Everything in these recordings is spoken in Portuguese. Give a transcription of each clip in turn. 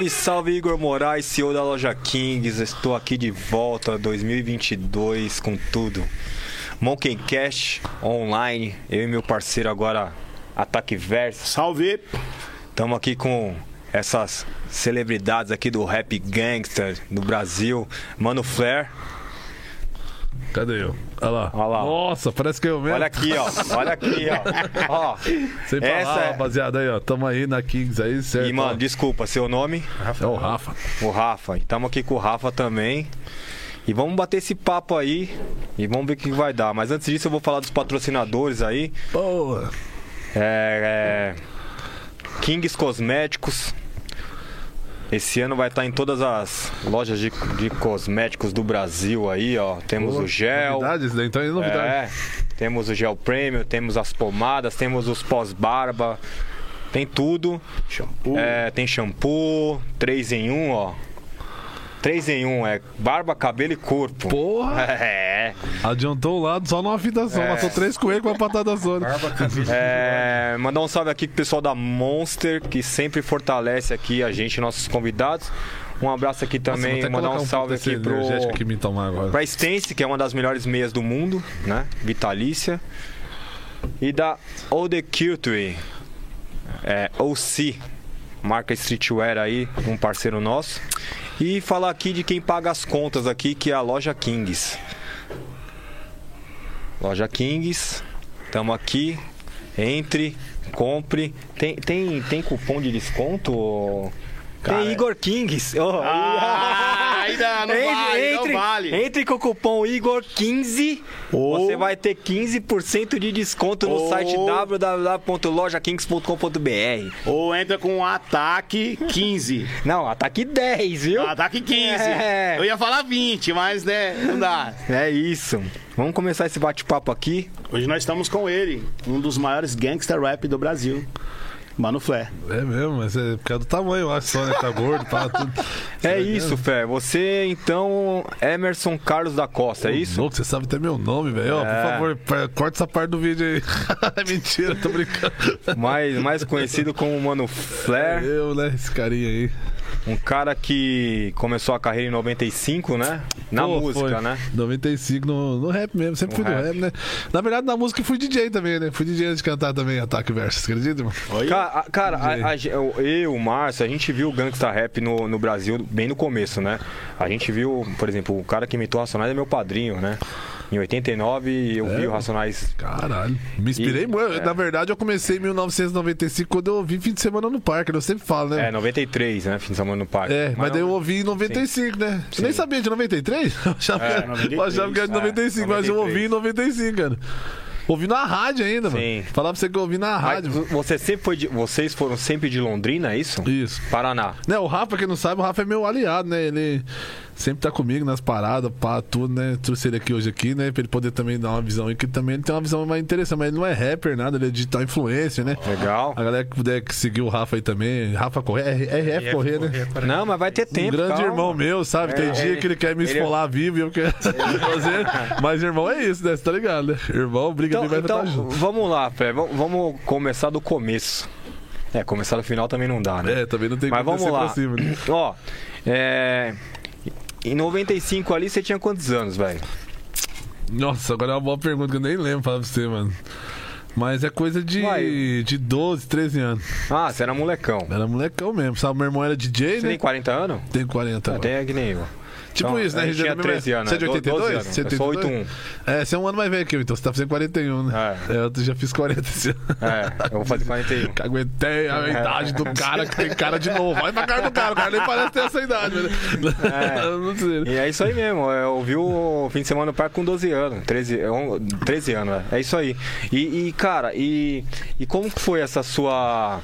Salve, salve Igor Moraes, CEO da loja Kings. Estou aqui de volta 2022 com tudo. Monkey Cash online, eu e meu parceiro agora Ataque Verso. Salve! Estamos aqui com essas celebridades aqui do rap gangster do Brasil, Mano Flair. Cadê eu? Olha lá. Olha lá. Nossa, parece que eu mesmo. Olha aqui, ó. Olha aqui, ó. ó. Sem falar, essa é- rapaziada, aí, ó. Tamo aí na Kings aí, certo? E, mano, desculpa, seu nome? é o Rafa. O Rafa. Estamos aqui com o Rafa também. E vamos bater esse papo aí e vamos ver o que vai dar. Mas antes disso, eu vou falar dos patrocinadores aí. Boa. É, é, Kings Cosméticos. Esse ano vai estar em todas as lojas de, de cosméticos do Brasil aí, ó. Temos Boa. o gel. Novidades, né? Então é novidade. É, temos o gel premium, temos as pomadas, temos os pós-barba. Tem tudo. Shampoo. É, tem shampoo, 3 em 1, ó. 3 em 1 é barba, cabelo e corpo. Porra! É. Adiantou o lado só numa fita só. Matou três coelhos com a patada zona. É, mandar um salve aqui pro pessoal da Monster, que sempre fortalece aqui a gente, nossos convidados. Um abraço aqui Nossa, também, até mandar colocar um salve aqui pro, energético aqui me tomar agora. pra Stance, que é uma das melhores meias do mundo, né? Vitalícia. E da Eau de Culture, é, OC, marca streetwear aí, um parceiro nosso. E falar aqui de quem paga as contas aqui, que é a loja Kings. Loja Kings, estamos aqui. Entre, compre. Tem, tem, tem cupom de desconto? Cara, tem Igor Kings. Oh, Ah, ainda não vale, não vale. Entre com o cupom Igor15, Ou- você vai ter 15% de desconto no Ou- site www.lojakings.com.br. Ou entra com ataque 15. Não, ataque 10, viu? Ataque 15. É. Eu ia falar 20, mas né, não dá. É isso. Vamos começar esse bate-papo aqui. Hoje nós estamos com ele, um dos maiores gangster rap do Brasil. Mano Flair. É mesmo, mas é por causa do tamanho, eu acho só, né? Tá gordo, pá, tudo. É isso, Fé. Você, então, Emerson Carlos da Costa, é isso? Louco, você sabe até meu nome, velho. É. Por favor, corta essa parte do vídeo aí. Mentira, tô brincando. Mais, mais conhecido como Mano Flair. Eu, né? Esse carinha aí. Um cara que começou a carreira em 95, né? Na Pô, música, foi. né? 95 no, no rap mesmo, sempre No fui rap. do rap, né? Na verdade, na música fui DJ também, né? Fui DJ antes de cantar também Ataque Versus, acredita, mano? Oi? Cara, a- cara a- a eu, eu, o Márcio, a gente viu o Gangsta Rap no, no Brasil bem no começo, né? A gente viu, por exemplo, o cara que imitou Racionais é meu padrinho, né? Em 89 eu É? vi o Racionais. Caralho. Me inspirei E- muito. é. Na verdade, eu comecei em 1995 quando eu ouvi fim de semana no parque, eu sempre falo, né? É, 93, né? Fim de semana no parque. É, mas, daí eu ouvi em 95, né? Eu nem Sim. sabia de 93? Eu achava, É, que, era- 93, eu achava que era de é, 95, mas eu ouvi em 95, cara. Ouvi na rádio ainda, mano. Sim. Falar pra você que eu ouvi na Mas rádio. você sempre foi de- vocês foram sempre de Londrina, é isso? Isso. Paraná. Né, o Rafa, quem não sabe, o Rafa é meu aliado, né? Ele sempre tá comigo nas paradas, pá, tudo, né? Trouxe ele aqui hoje aqui, né? Pra ele poder também dar uma visão aí, que também ele tem uma visão mais interessante, mas ele não é rapper, nada, ele é digital influencer, né? Legal. A galera que puder seguir o Rafa aí também, Rafa Correia, RF Correia, né? Não, mas vai ter tempo. um grande calma. irmão meu, sabe? Tem É, dia ele- que ele quer me ele- esfolar vivo e eu quero fazer. Mas irmão é isso, né? Você tá ligado, né? Irmão briga Então, de vai então junto. vamos lá, Fé. Vamos- Vamos começar do começo. É, começar do final também não dá, né? É, também não tem Mas como vamos lá. cima, né? Ó, é... Em 95 ali você tinha quantos anos, velho? Nossa, agora é uma boa pergunta que eu nem lembro pra você, mano. Mas é coisa de, Vai. de 12, 13 anos. Ah, você era molecão. Era molecão mesmo, sabe? Meu irmão era DJ, Você né? tem 40 anos? Tem 40 agora. Até que nem eu. Tipo Então, isso, né? tinha do mesmo- 13 anos, Você é de né? 82? 12 anos. Você é Eu sou 82? É, você é um ano mais velho que eu, então você tá fazendo 41, né? É. É, eu já fiz 40 esse ano. É, eu vou fazer 41. Que Aguentei a É. idade do cara que tem cara de novo. Vai pra cara do cara, o cara nem parece ter essa idade, né? É. Eu não sei. E é isso aí mesmo, eu vi o fim de semana no parque com 12 anos, 13, é um- 13 anos, é, é isso aí. E, e, cara, e, e como foi essa sua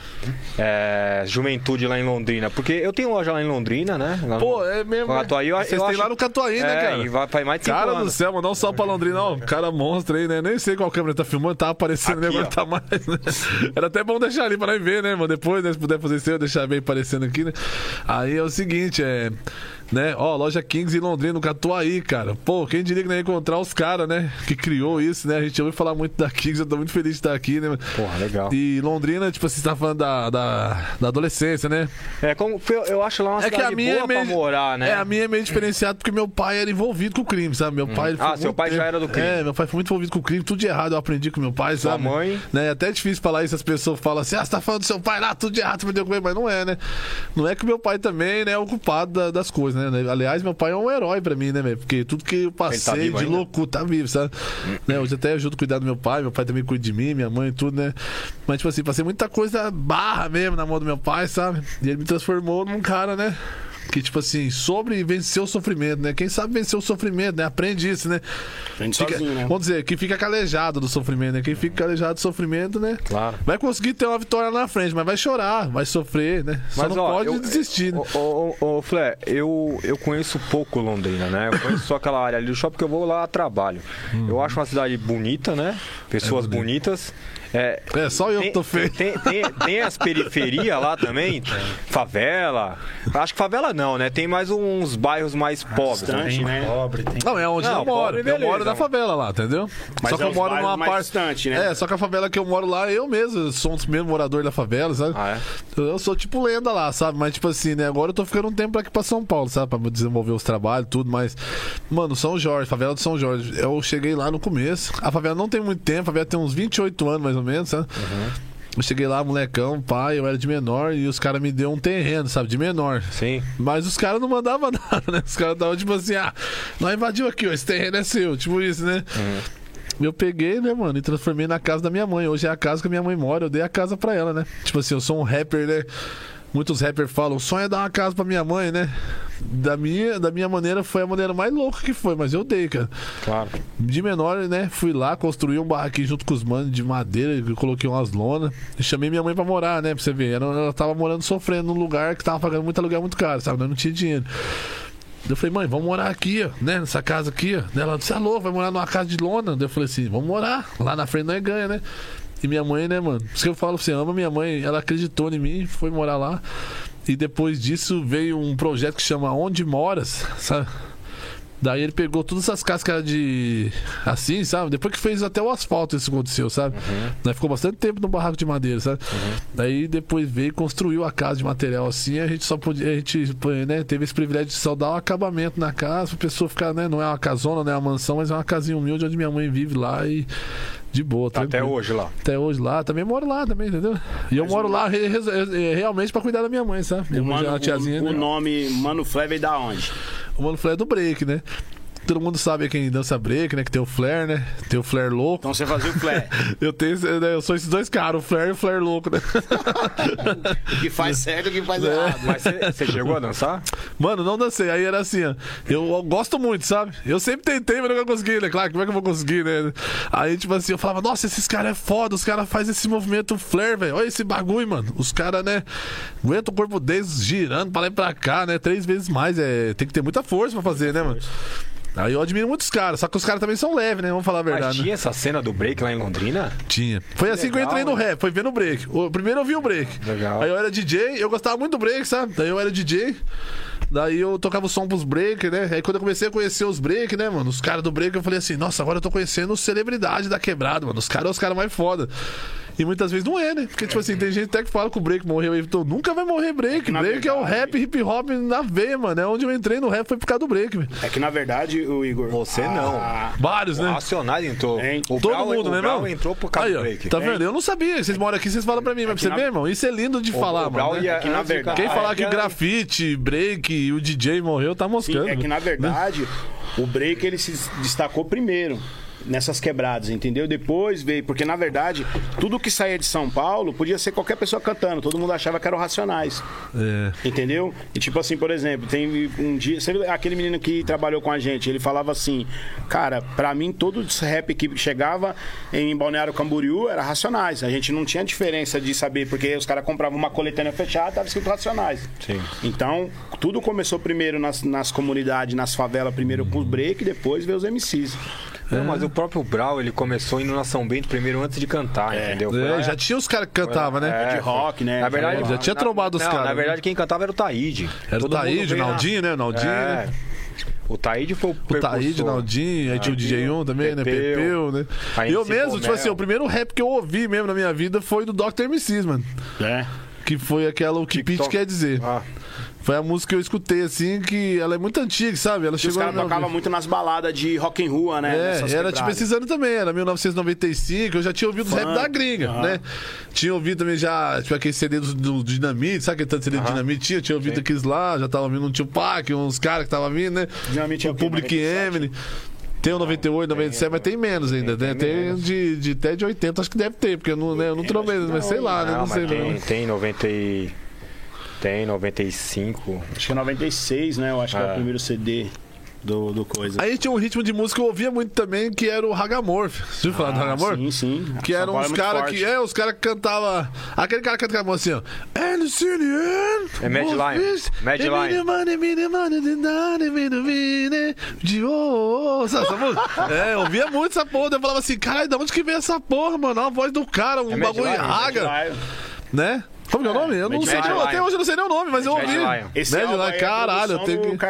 é, juventude lá em Londrina? Porque eu tenho loja lá em Londrina, né? Lá Pô, é mesmo. Né? Catuaí, eu- Têm acho- lá no Catuaí, né, é, cara? e vai, faz mais de 5 Cara anos. do céu, mandar um salve pra Londrina, ó. Cara monstro aí, né? Nem sei qual câmera tá filmando, tá aparecendo, né? Aqui, Agora ó. tá mais, né? Era até bom deixar ali pra nós ver, né, mano? Depois, né? Se puder fazer isso, eu deixar bem aparecendo aqui, né? Aí é o seguinte, é. Né? Ó, loja Kings em Londrina, no Catuaí, cara. Pô, quem diria que não ia encontrar os caras, né? Que criou isso, né? A gente ouviu falar muito da Kings, eu tô muito feliz de estar aqui, né? Porra, legal. E Londrina, tipo, você tá falando da, da, da adolescência, né? É, como, eu, acho lá uma É que a minha boa é meio, pra morar, né? É, a minha é meio diferenciada porque meu pai era envolvido com o crime, sabe? Meu pai. ele foi Ah, seu pai já tempo- era do crime. É, meu pai foi muito envolvido com o crime, tudo de errado eu aprendi com meu pai, Sua sabe? mãe? Né? É até difícil falar isso, as pessoas falam assim, ah, você tá falando do seu pai lá, tudo de errado, você aprendeu com ele, mas não é, né? Não é que meu pai também né, é o culpado da- das coisas, né? Aliás, meu pai é um herói pra mim, né, velho? Porque tudo que eu passei vivo de loucura, tá vivo, sabe? né? Hoje até ajudo a cuidar do meu pai, meu pai também cuida de mim, minha mãe e tudo, né? Mas, tipo assim, passei muita coisa barra mesmo na mão do meu pai, sabe? E ele me transformou num cara, né? Que, tipo assim, sobre vencer o sofrimento, né? Quem sabe vencer o sofrimento, né? Aprende isso, né? Aprende Fica- sozinho, né? Vamos dizer, quem fica calejado do sofrimento, né? Quem fica calejado do sofrimento, né? Claro. Vai conseguir ter uma vitória na frente, mas vai chorar, vai sofrer, né? Só Mas, não ó, pode eu- desistir, né? Ô, ô, ô, Flé, eu, eu conheço pouco Londrina, né? Eu conheço só aquela área ali do shopping porque eu vou lá a trabalho. Eu acho uma cidade bonita, né? Pessoas Uhum. É bonitas. É, É, só eu tem, que tô feio. Tem, tem, tem as periferias lá também? Favela. Acho que favela não, né? Tem mais uns bairros mais pobres. né? Distante, Tem né? pobre, tem. Não, é onde Não, eu moro. pobre, eu moro na favela lá, entendeu? Mas só que é eu moro numa parte. distante, né? É, só que a favela que eu moro lá, eu mesmo sou um dos mesmos moradores da favela, sabe? Ah, é? Eu sou tipo lenda lá, sabe? Mas, tipo assim, né? Agora eu tô ficando um tempo aqui pra São Paulo, sabe? Pra desenvolver os trabalhos, tudo, mas. Mano, São Jorge, favela do São Jorge. Eu cheguei lá no começo. A favela não tem muito tempo, a favela tem uns 28 anos mais ou menos, sabe? Eu cheguei lá, molecão, pai, eu era de menor e os caras me deu um terreno, sabe? De menor. Sim. Mas os caras não mandavam nada, né? Os caras estavam tipo assim, ah, nós invadiu aqui, ó, esse terreno é seu, tipo isso, né? Eu peguei, né, mano, e transformei na casa da minha mãe. Hoje é a casa que a minha mãe mora, eu dei a casa pra ela, né? Tipo assim, eu sou um rapper, né? Muitos rappers falam, o sonho é dar uma casa pra minha mãe, né? Da minha, da minha maneira, foi a maneira mais louca que foi, mas eu dei, cara. Claro. De menor, né? Fui lá, construí um barraquinho junto com os manos de madeira, eu coloquei umas lonas. Chamei minha mãe pra morar, né? Pra você ver. Ela, ela tava morando sofrendo num lugar que tava pagando muito aluguel muito caro, sabe? Nós não tinha dinheiro. Eu falei, mãe, vamos morar aqui, ó, né? Nessa casa aqui, ó. Ela disse, alô, vai morar numa casa de lona. Eu falei assim, vamos morar. Lá na frente nós ganha, né? E minha mãe, né, mano? Por isso que eu falo, você ama minha mãe, ela acreditou em mim, foi morar lá. E depois disso veio um projeto que chama Onde Moras, sabe? Daí ele pegou todas essas era de. Assim, sabe? Depois que fez até o asfalto, isso aconteceu, sabe? Daí ficou bastante tempo no barraco de madeira, sabe? Daí depois veio e construiu a casa de material assim. A gente só podia. A gente né, teve esse privilégio de só dar um acabamento na casa, pra pessoa ficar, né? Não é uma casona, não é uma mansão, mas é uma casinha humilde onde minha mãe vive lá e. De boa, Tá até hoje lá. Até hoje lá, também moro lá também, entendeu? E eu Mas moro o- lá re- re- realmente pra cuidar da minha mãe, sabe? Minha O, mãe é mano, tiazinha. o, o né? nome Mano Flé veio da onde? O Mano Flare é do break, né? Todo mundo sabe quem dança break, né? Que tem o Flare, né? Tem o Flare louco. Então você fazia o Flé. Eu tenho, né, eu sou esses dois caras, o Flare e o Flare louco, né? O que faz certo e o que faz É. errado. Mas você- chegou a dançar? Mano, não dancei. Aí era assim, ó. Eu gosto muito, sabe? Eu sempre tentei, mas nunca consegui, né? Claro, como é que eu vou conseguir, né? Aí, tipo assim, eu falava, nossa, esses caras é foda, os caras fazem esse movimento flare, velho. Olha esse bagulho, mano. Os caras, né? Aguentam o corpo deles girando pra lá e pra cá, né? Três vezes mais. É... Tem que ter muita força pra fazer, né, mano? Aí eu admiro muitos caras, só que os caras também são leves, né? Vamos falar a Mas verdade. né? tinha essa cena do break lá em Londrina? Tinha. Foi assim que eu legal, entrei no né? rap, foi vendo o break. O, primeiro eu vi o break. Legal. Aí eu era DJ, eu gostava muito do break, sabe? Daí eu era DJ. Daí eu tocava o som pros break, né? Aí quando eu comecei a conhecer os break, né, mano? Os caras do break, eu falei assim, nossa, agora eu tô conhecendo celebridade da quebrada, mano. Os caras são os caras mais foda. E muitas vezes não é, né? Porque, tipo assim, tem gente até que fala que o break morreu. Então nunca vai morrer break. na break é o verdade- rap, hip hop na veia, mano. É onde eu entrei no rap foi por causa do break, velho. É que na verdade, o Igor. Você não. a- Vários, O né? Racionais entrou. Hein? O Todo Brau, mundo, o né, irmão? entrou por causa Aí, do break. tá vendo? Eu não sabia. Vocês moram aqui, vocês falam pra mim. Mas pra você na- ver, irmão, isso é lindo de O- falar, o Brau mano. né? É que na verdade- Quem falar que era- grafite, break e o DJ morreu, tá Sim, moscando. é que na né? verdade, o break ele se destacou primeiro nessas quebradas, entendeu? Depois veio, porque na verdade, tudo que saía de São Paulo podia ser qualquer pessoa cantando, todo mundo achava que eram racionais. É. Entendeu? E tipo assim, por exemplo, tem um dia. Aquele menino que trabalhou com a gente, ele falava assim, cara, pra mim todo esse rap que chegava em Balneário Camboriú era racionais. A gente não tinha diferença de saber, porque os caras compravam uma coletânea fechada, tava escrito racionais. Sim. Então, tudo começou primeiro nas, nas comunidades, nas favelas, primeiro com os break, depois veio os MCs. Não, mas o próprio Brau, ele começou indo na São Bento primeiro antes de cantar, É. entendeu? Foi É, já tinha os caras que cantavam, né? É, de rock, né? Na verdade, Já tinha na- trombado os caras, Na né? verdade, quem cantava era o Taíde. Era o Taíde, o Naldinho, né? O Naldinho, É. né? O Taíde foi o O Taíde, o Naldinho, aí tinha o DJ1 também, né? Pepeu, né? E eu mesmo, tipo assim, o primeiro rap que eu ouvi mesmo na minha vida foi do Dr. MCs, mano. É. Que foi aquela O Que TikTok. quer dizer. Ah, Foi a música que eu escutei, assim, que ela é muito antiga, sabe? Ela E os chegou caras tocavam muito nas baladas de rock and rua, né? É, Nessas era tipo esses anos também, era 1995, eu já tinha ouvido os rap da gringa, aham. né? Tinha ouvido também já, tipo, aquele CD do, do Dinamite, sabe aquele tanto CD do Aham. Dinamite? Tinha, tinha ouvido Sim. aqueles lá, já tava ouvindo um Tupac, uns caras que estavam vindo, né? Dinamite é o? Public 97? Enemy. Tem o 98, 97, mas tem menos ainda, tem né? Tem menos. de, de até de 80, acho que deve ter, porque eu não, né, eu não tromei, mas sei lá, né? não, Não mas sei tem, não. tem 90 e... Tem 95. Acho que é 96, né? Eu acho que é o É. primeiro CD do, do coisa. Aí tinha um ritmo de música que eu ouvia muito também, que era o Hagamorph. Você viu falar do Ah, Hagamorph? Sim, sim. Que eram muito caras que. É, os caras que cantavam. Aquele cara que cantava assim, ó. É Mad Lion. Mad Lion. the money, made the money, the money, made the money, De oh, oh, oh, essa música? É, eu ouvia muito essa porra. Eu falava assim, caralho, de onde que vem essa porra, mano? A voz do cara, um É bagulho Mad raga, né? Como que é o nome? Eu não Mad sei, nem- até hoje eu não sei nem o nome, mas eu ouvi. Esse Mad Lion, é caralho, eu tenho que.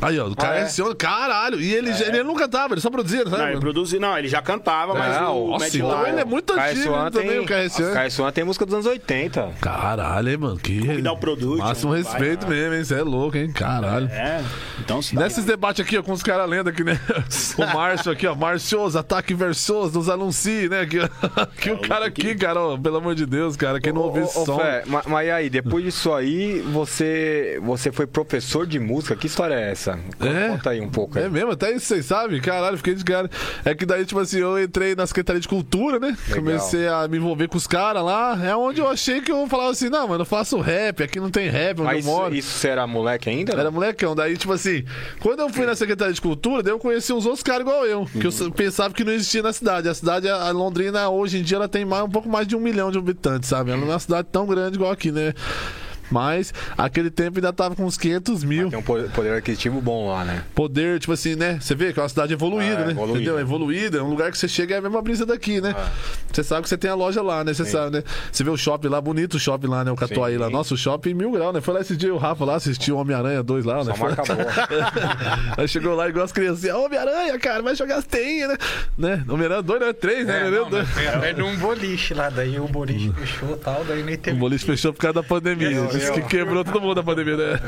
Aí, ó, o cara Ah, é? é senhor, caralho. E ele, ele não cantava, ele só produzia, não Não, sabe? ele produziu, não, ele já cantava, mas o nossa, Mad Lion- ele é muito antigo né, também, o KSN. KSN tem música dos anos 80. Caralho, hein, mano. Que. Convidar o Production, Máximo vai, respeito mesmo, hein? Você é louco, hein? Caralho. É, então se dá Nesses debates aqui, ó, com os caras lendo aqui, né? O Márcio aqui, ó. Marcioso, ataque versoso, nos anuncie, né? Que, que o cara aqui, cara, ó, pelo amor de Deus, cara, quem não ouviu som. Fé, ma- mas, e aí, depois disso aí, você, você foi professor de música? Que história é essa? É? Conta aí um pouco. É aí. mesmo, até isso vocês sabem? Caralho, fiquei de cara. É que daí, tipo assim, eu entrei na Secretaria de Cultura, né? Legal. Comecei a me envolver com os caras lá. É onde eu achei que eu falava assim, não, mano, eu faço rap, aqui não tem rap, onde Mas eu isso, moro. isso você era moleque ainda? Era molecão. Daí, tipo assim, quando eu fui na Secretaria de Cultura, daí eu conheci uns outros caras igual eu, que eu Uhum. pensava que não existia na cidade. A cidade, a Londrina, hoje em dia, ela tem mais, um pouco mais de um milhão de habitantes, sabe? Ela não é uma cidade tão grande igual aqui, né? Mas, aquele tempo ainda tava com uns 500 mil. Tem um po- poder aquisitivo bom lá, né? Poder, tipo assim, né? Você vê que é uma cidade evoluída, É, né? evoluída. Entendeu? Evoluída, é um lugar que você chega é a mesma brisa daqui, né? É. Você sabe que você tem a loja lá, né? Você sabe, né? Você vê o shopping lá, bonito o shopping lá, né? O Catuaí Sim. lá. Nosso shopping mil grau, né? Foi lá esse dia o Rafa lá, assistiu o Homem-Aranha 2 lá, né? Só marca boa. Aí chegou lá igual as crianças, Homem-Aranha, cara, vai jogar as teinhas, né? né? Homem-Aranha 2, não é 3, né? É, não, mas foi até num boliche lá, daí o boliche fechou e tal, daí nem O teve. boliche fechou por causa da pandemia. Que quebrou todo mundo da pandemia, né?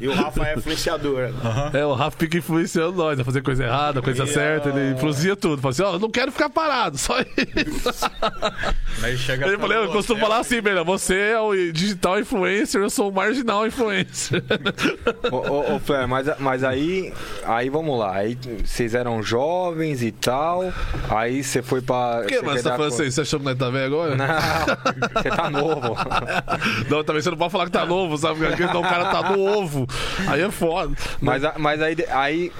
E o Rafa é influenciador. É, o Rafa fica influenciando nós a fazer coisa errada, coisa certa, ele influencia tudo. Fala assim, ó, eu não quero ficar parado, só isso. Daí chega Ele falou, eu costumo falar assim, velho, você é o digital influencer, eu sou o marginal influencer. ô, ô, ô, mas, mas aí, aí vamos lá. Aí vocês eram jovens e tal. Aí você foi pra. Por que, mano, você tá falando assim? Você achou que nós tá velho agora? Não, você tá novo. Não, também você não pode falar que tá novo, sabe? Porque senão o cara tá no ovo. Aí é foda. Mas, mas aí, aí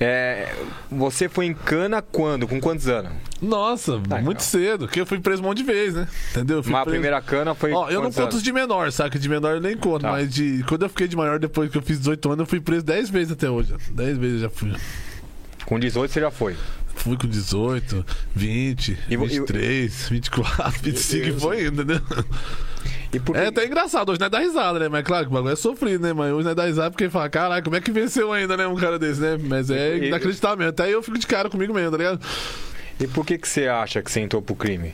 é, você foi em cana quando? Com quantos anos? Nossa, Tá, muito então. cedo, porque eu fui preso um monte de vezes, né? Entendeu? Mas a primeira cana foi. Ó, eu não conto anos? os de menor, saca? De menor eu nem conto, Tá. mas de. Quando eu fiquei de maior, depois que eu fiz 18 anos, eu fui preso 10 vezes até hoje. 10 vezes eu já fui. Com 18 você já foi. Fui com 18, 20, E vo- e- 23, 24, 25 e foi ainda, né? E por que- É até engraçado, hoje não é dar risada, né? Mas claro que o bagulho é sofrido, né? Mas hoje não é dar risada porque fala, caralho, como é que venceu ainda, né? Um cara desse, né? Mas é E- inacreditável mesmo. Até eu fico de cara comigo mesmo, tá ligado? E por que, que você acha que você entrou pro crime?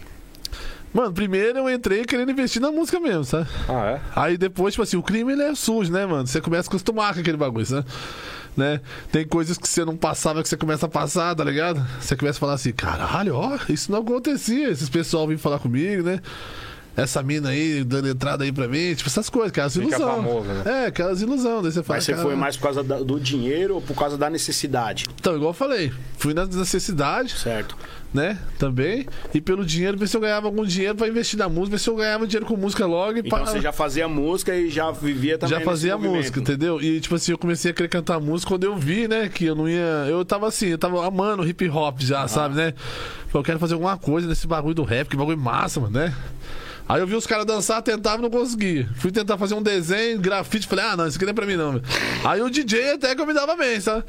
Mano, primeiro eu entrei querendo investir na música mesmo, sabe? Ah, é? Aí depois, tipo assim, o crime ele é sujo, né, mano? Você começa a acostumar com aquele bagulho, sabe? Né? Tem coisas que você não passava que você começa a passar, tá ligado? Você começa a falar assim, caralho, ó, isso não acontecia. Esses pessoal vêm falar comigo, né? Essa mina aí dando entrada aí pra mim, tipo, essas coisas, aquelas Fica ilusão. famoso, né? É, aquelas ilusão. Daí você fala, Mas você foi "Caralho." mais por causa do dinheiro ou por causa da necessidade? Então, igual eu falei, fui nas necessidades, Certo. né? Também. E pelo dinheiro, ver se eu ganhava algum dinheiro pra investir na música, ver se eu ganhava dinheiro com música logo e Então pá. você já fazia música e já vivia também já fazia música, entendeu? E tipo assim, eu comecei a querer cantar música quando eu vi, né, que eu não ia. Eu tava assim, eu tava amando hip hop já, sabe, né? Eu quero fazer alguma coisa nesse bagulho do rap, que bagulho massa, mano, né? Aí eu vi os caras dançar, tentava não conseguia. Fui tentar fazer um desenho, grafite, falei, ah, não, isso aqui não é pra mim não. Aí o DJ até que eu me dava bem, sabe?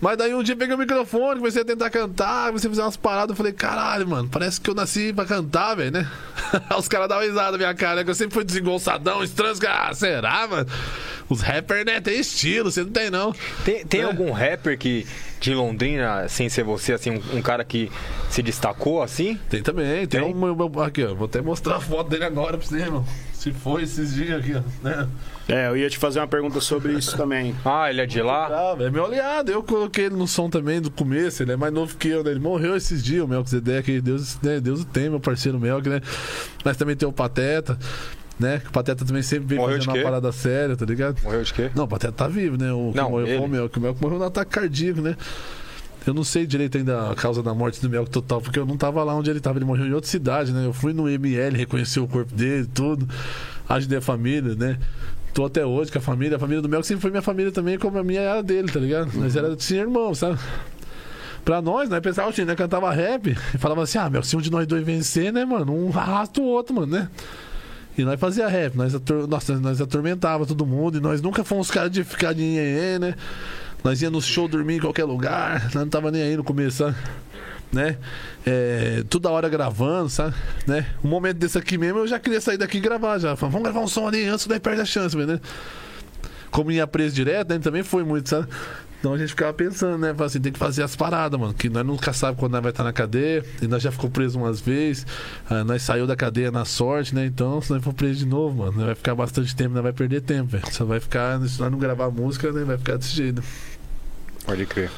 Mas daí um dia peguei o microfone, comecei a tentar cantar, comecei a fazer umas paradas. Eu falei, caralho, mano, parece que eu nasci pra cantar, velho, né? Os caras davam risada na minha cara, né? Que eu sempre fui desengonçadão, estranho. Ah, será, mano? Os rappers, né, tem estilo, você não tem, não. Tem, tem É. algum rapper que de Londrina, sem ser você, assim, um, um cara que se destacou assim? Tem também, tem, Tem? um. Aqui, ó, vou até mostrar a foto dele agora pra você, irmão. Se foi esses dias aqui, ó. Né? É, eu ia te fazer uma pergunta sobre isso também. Ah, ele é de lá? Ah, é meu aliado. Eu coloquei ele no som também do começo. Ele é mais novo que eu, né? Ele morreu esses dias, o Melquisedeque. Deus, né? Deus o tem, meu parceiro Melk, né? Mas também tem o Pateta, né? O Pateta também sempre vem fazendo uma parada séria, tá ligado? Morreu de quê? Não, o Pateta tá vivo, né? O que Não, morreu foi ele. o Melk. O Melk morreu no ataque cardíaco, né? Eu não sei direito ainda a causa da morte do Melk total, porque eu não tava lá onde ele tava. Ele morreu em outra cidade, né? Eu fui no ML, reconheci o corpo dele, tudo. Ajudei a família, né? Tô até hoje com a família. A família do Melk sempre foi minha família também, como a minha era dele, tá ligado? Nós era assim, irmão, sabe? Pra nós, nós pensava assim, né? Cantava rap e falava assim, ah, meu, se um de nós dois vencer, né, mano? Um arrasta o outro, mano, né? E nós fazia rap, nós, ator... Nossa, nós atormentava todo mundo e nós nunca fomos caras de ficar de nhenhen, né? Nós ia no show dormir em qualquer lugar, nós não tava nem aí no começo? Né? É, toda hora gravando, sabe? Né? Um momento desse aqui mesmo, eu já queria sair daqui e gravar já. Falei, vamos gravar um som ali antes, daí perde a chance, né? Como ia preso direto, né? Também foi muito, sabe? Então a gente ficava pensando, né? Assim, tem que fazer as paradas, mano. Que nós nunca sabemos quando nós vai estar na cadeia. E nós já ficou preso umas vezes. Ah, nós saiu da cadeia na sorte, né? Então, se nós for preso de novo, mano, nós vai ficar bastante tempo, nós vai perder tempo, velho. Só vai ficar, se nós não gravar música, né? Vai ficar desse jeito. Pode crer.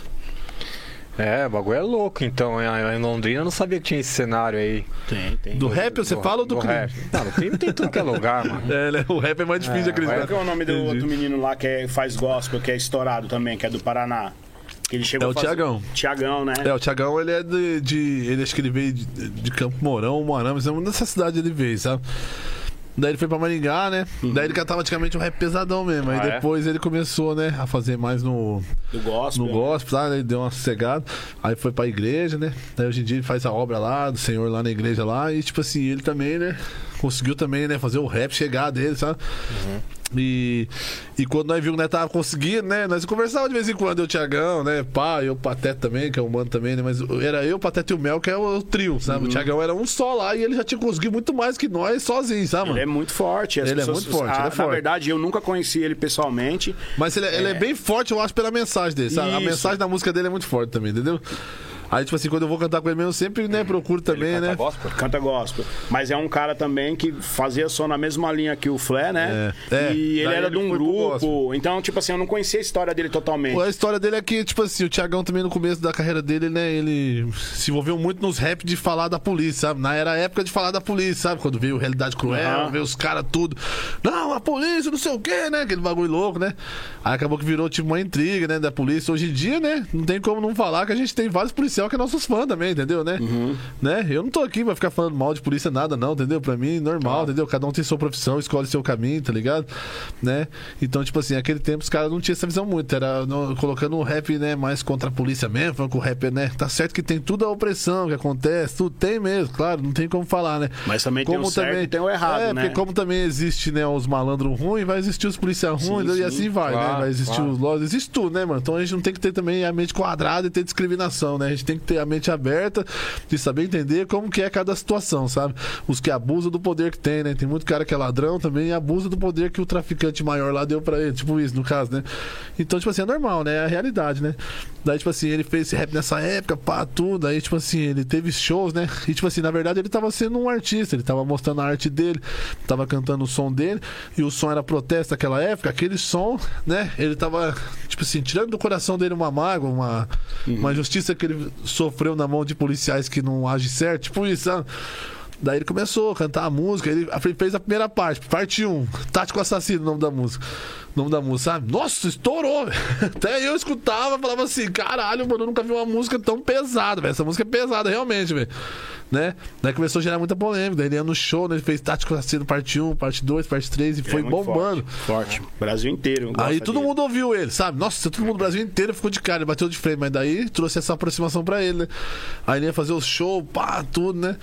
É, o bagulho é louco, então. Em Londrina eu não sabia que tinha esse cenário aí. Tem, tem. Do rap você fala ou do, crime? rap? Não, no crime tem tudo que é lugar, mano. É, né? O rap é mais difícil de Qual acreditar. que é o nome do Entendi. outro menino lá que é- faz gospel, que é estourado também, que é do Paraná? Que ele chegou É o fazer- Tiagão. Tiagão, né? É, o Thiagão, ele é de, de- Ele acho que ele veio de, de Campo Mourão, Moarama, é uma dessa cidade ele veio, sabe? Daí ele foi pra Maringá, né? Daí ele cantava praticamente um rap pesadão mesmo. Aí Ah, é? depois ele começou, né, a fazer mais no, Do gospel. no gospel, tá? Ele deu uma sossegada. Aí foi pra igreja, né? Daí hoje em dia ele faz a obra lá, do Senhor lá na igreja lá. E tipo assim, ele também, né? Conseguiu também, né? Fazer o rap chegar dele, sabe? E, e quando nós vimos que nós tava conseguindo, né? Nós conversávamos de vez em quando, eu, o Tiagão, né? Pá, eu, o Pateta também, que é o mano também, né? Mas era eu, o Pateta e o Mel, que é o, trio, sabe? O Tiagão era um só lá e ele já tinha conseguido muito mais que nós sozinho, sabe, mano? Ele é muito forte. Ele é pessoas- muito forte, Ah, ele é Na forte. verdade, eu nunca conheci ele pessoalmente. Mas ele, é- ele é bem forte, eu acho, pela mensagem dele, sabe? A Isso. mensagem da música dele é muito forte também, entendeu? Aí, tipo assim, quando eu vou cantar com ele mesmo, eu sempre, né, procuro também, Canta né? gospel? Canta gospel. Mas é um cara também que fazia som na mesma linha que o Flé, né? É, é. E ele Daí era ele de um grupo. Então, tipo assim, eu não conhecia a história dele totalmente. A história dele é que, tipo assim, o Thiagão também no começo da carreira dele, né, ele se envolveu muito nos rap de falar da polícia, sabe? Na era a época de falar da polícia, sabe? Quando veio Realidade Cruel, Aham. veio os caras tudo. Não, a polícia, não sei o quê, né? Aquele bagulho louco, né? Aí acabou que virou tipo uma intriga, né, da polícia. Hoje em dia, né, não tem como não falar que a gente tem vários policiais que é nossos fãs também, entendeu, né? né? Eu não tô aqui pra ficar falando mal de polícia nada, não, entendeu? Pra mim, normal, entendeu? Cada um tem sua profissão, escolhe seu caminho, tá ligado? Né? Então, tipo assim, naquele tempo os caras não tinham essa visão muito. Era no- colocando o rap, né, mais contra a polícia mesmo, falando que o rap, né? Tá certo que tem tudo a opressão que acontece, tudo tem mesmo, claro, não tem como falar, né? Mas também tem o certo e tem o errado, é, né? porque como também existe, né, os malandros ruins, vai existir os policiais Sim, ruins, e sim, assim vai, né? claro, Vai existir claro. os laws, existe tudo, né, mano? Então a gente não tem que ter também a mente quadrada e ter discriminação, né? A gente tem que ter a mente aberta de saber entender como que é cada situação, sabe? Os que abusam do poder que tem, né? Tem muito cara que é ladrão também e abusa do poder que o traficante maior lá deu pra ele, tipo isso, no caso, né? Então, tipo assim, é normal, né? É a realidade, né? Daí, tipo assim, ele fez esse rap nessa época, pá, tudo. Aí, tipo assim, ele teve shows, né? E, tipo assim, na verdade, ele tava sendo um artista, ele tava mostrando a arte dele, tava cantando o som dele, e o som era protesto naquela época. Aquele som, né? Ele tava, tipo assim, tirando do coração dele uma mágoa, uma, uma injustiça que ele sofreu na mão de policiais que não agem certo, tipo isso? Daí ele começou a cantar a música, ele fez a primeira parte, parte 1, Tático Assassino, o nome da música. O nome da música, sabe? Nossa, estourou! velho. Até eu escutava falava assim, caralho, mano, eu nunca vi uma música tão pesada, velho. Essa música é pesada, realmente, velho. Né? Daí começou a gerar muita polêmica. Daí ele ia no show, né? Ele fez Tático Assassino parte 1, parte 2, parte 3 e foi é bombando. Forte. forte. Brasil inteiro. Aí todo dele. mundo ouviu ele, sabe? Nossa, todo mundo do Brasil inteiro ficou de cara, ele bateu de frente, mas daí trouxe essa aproximação pra ele, né? Aí ele ia fazer o show, pá, tudo, né?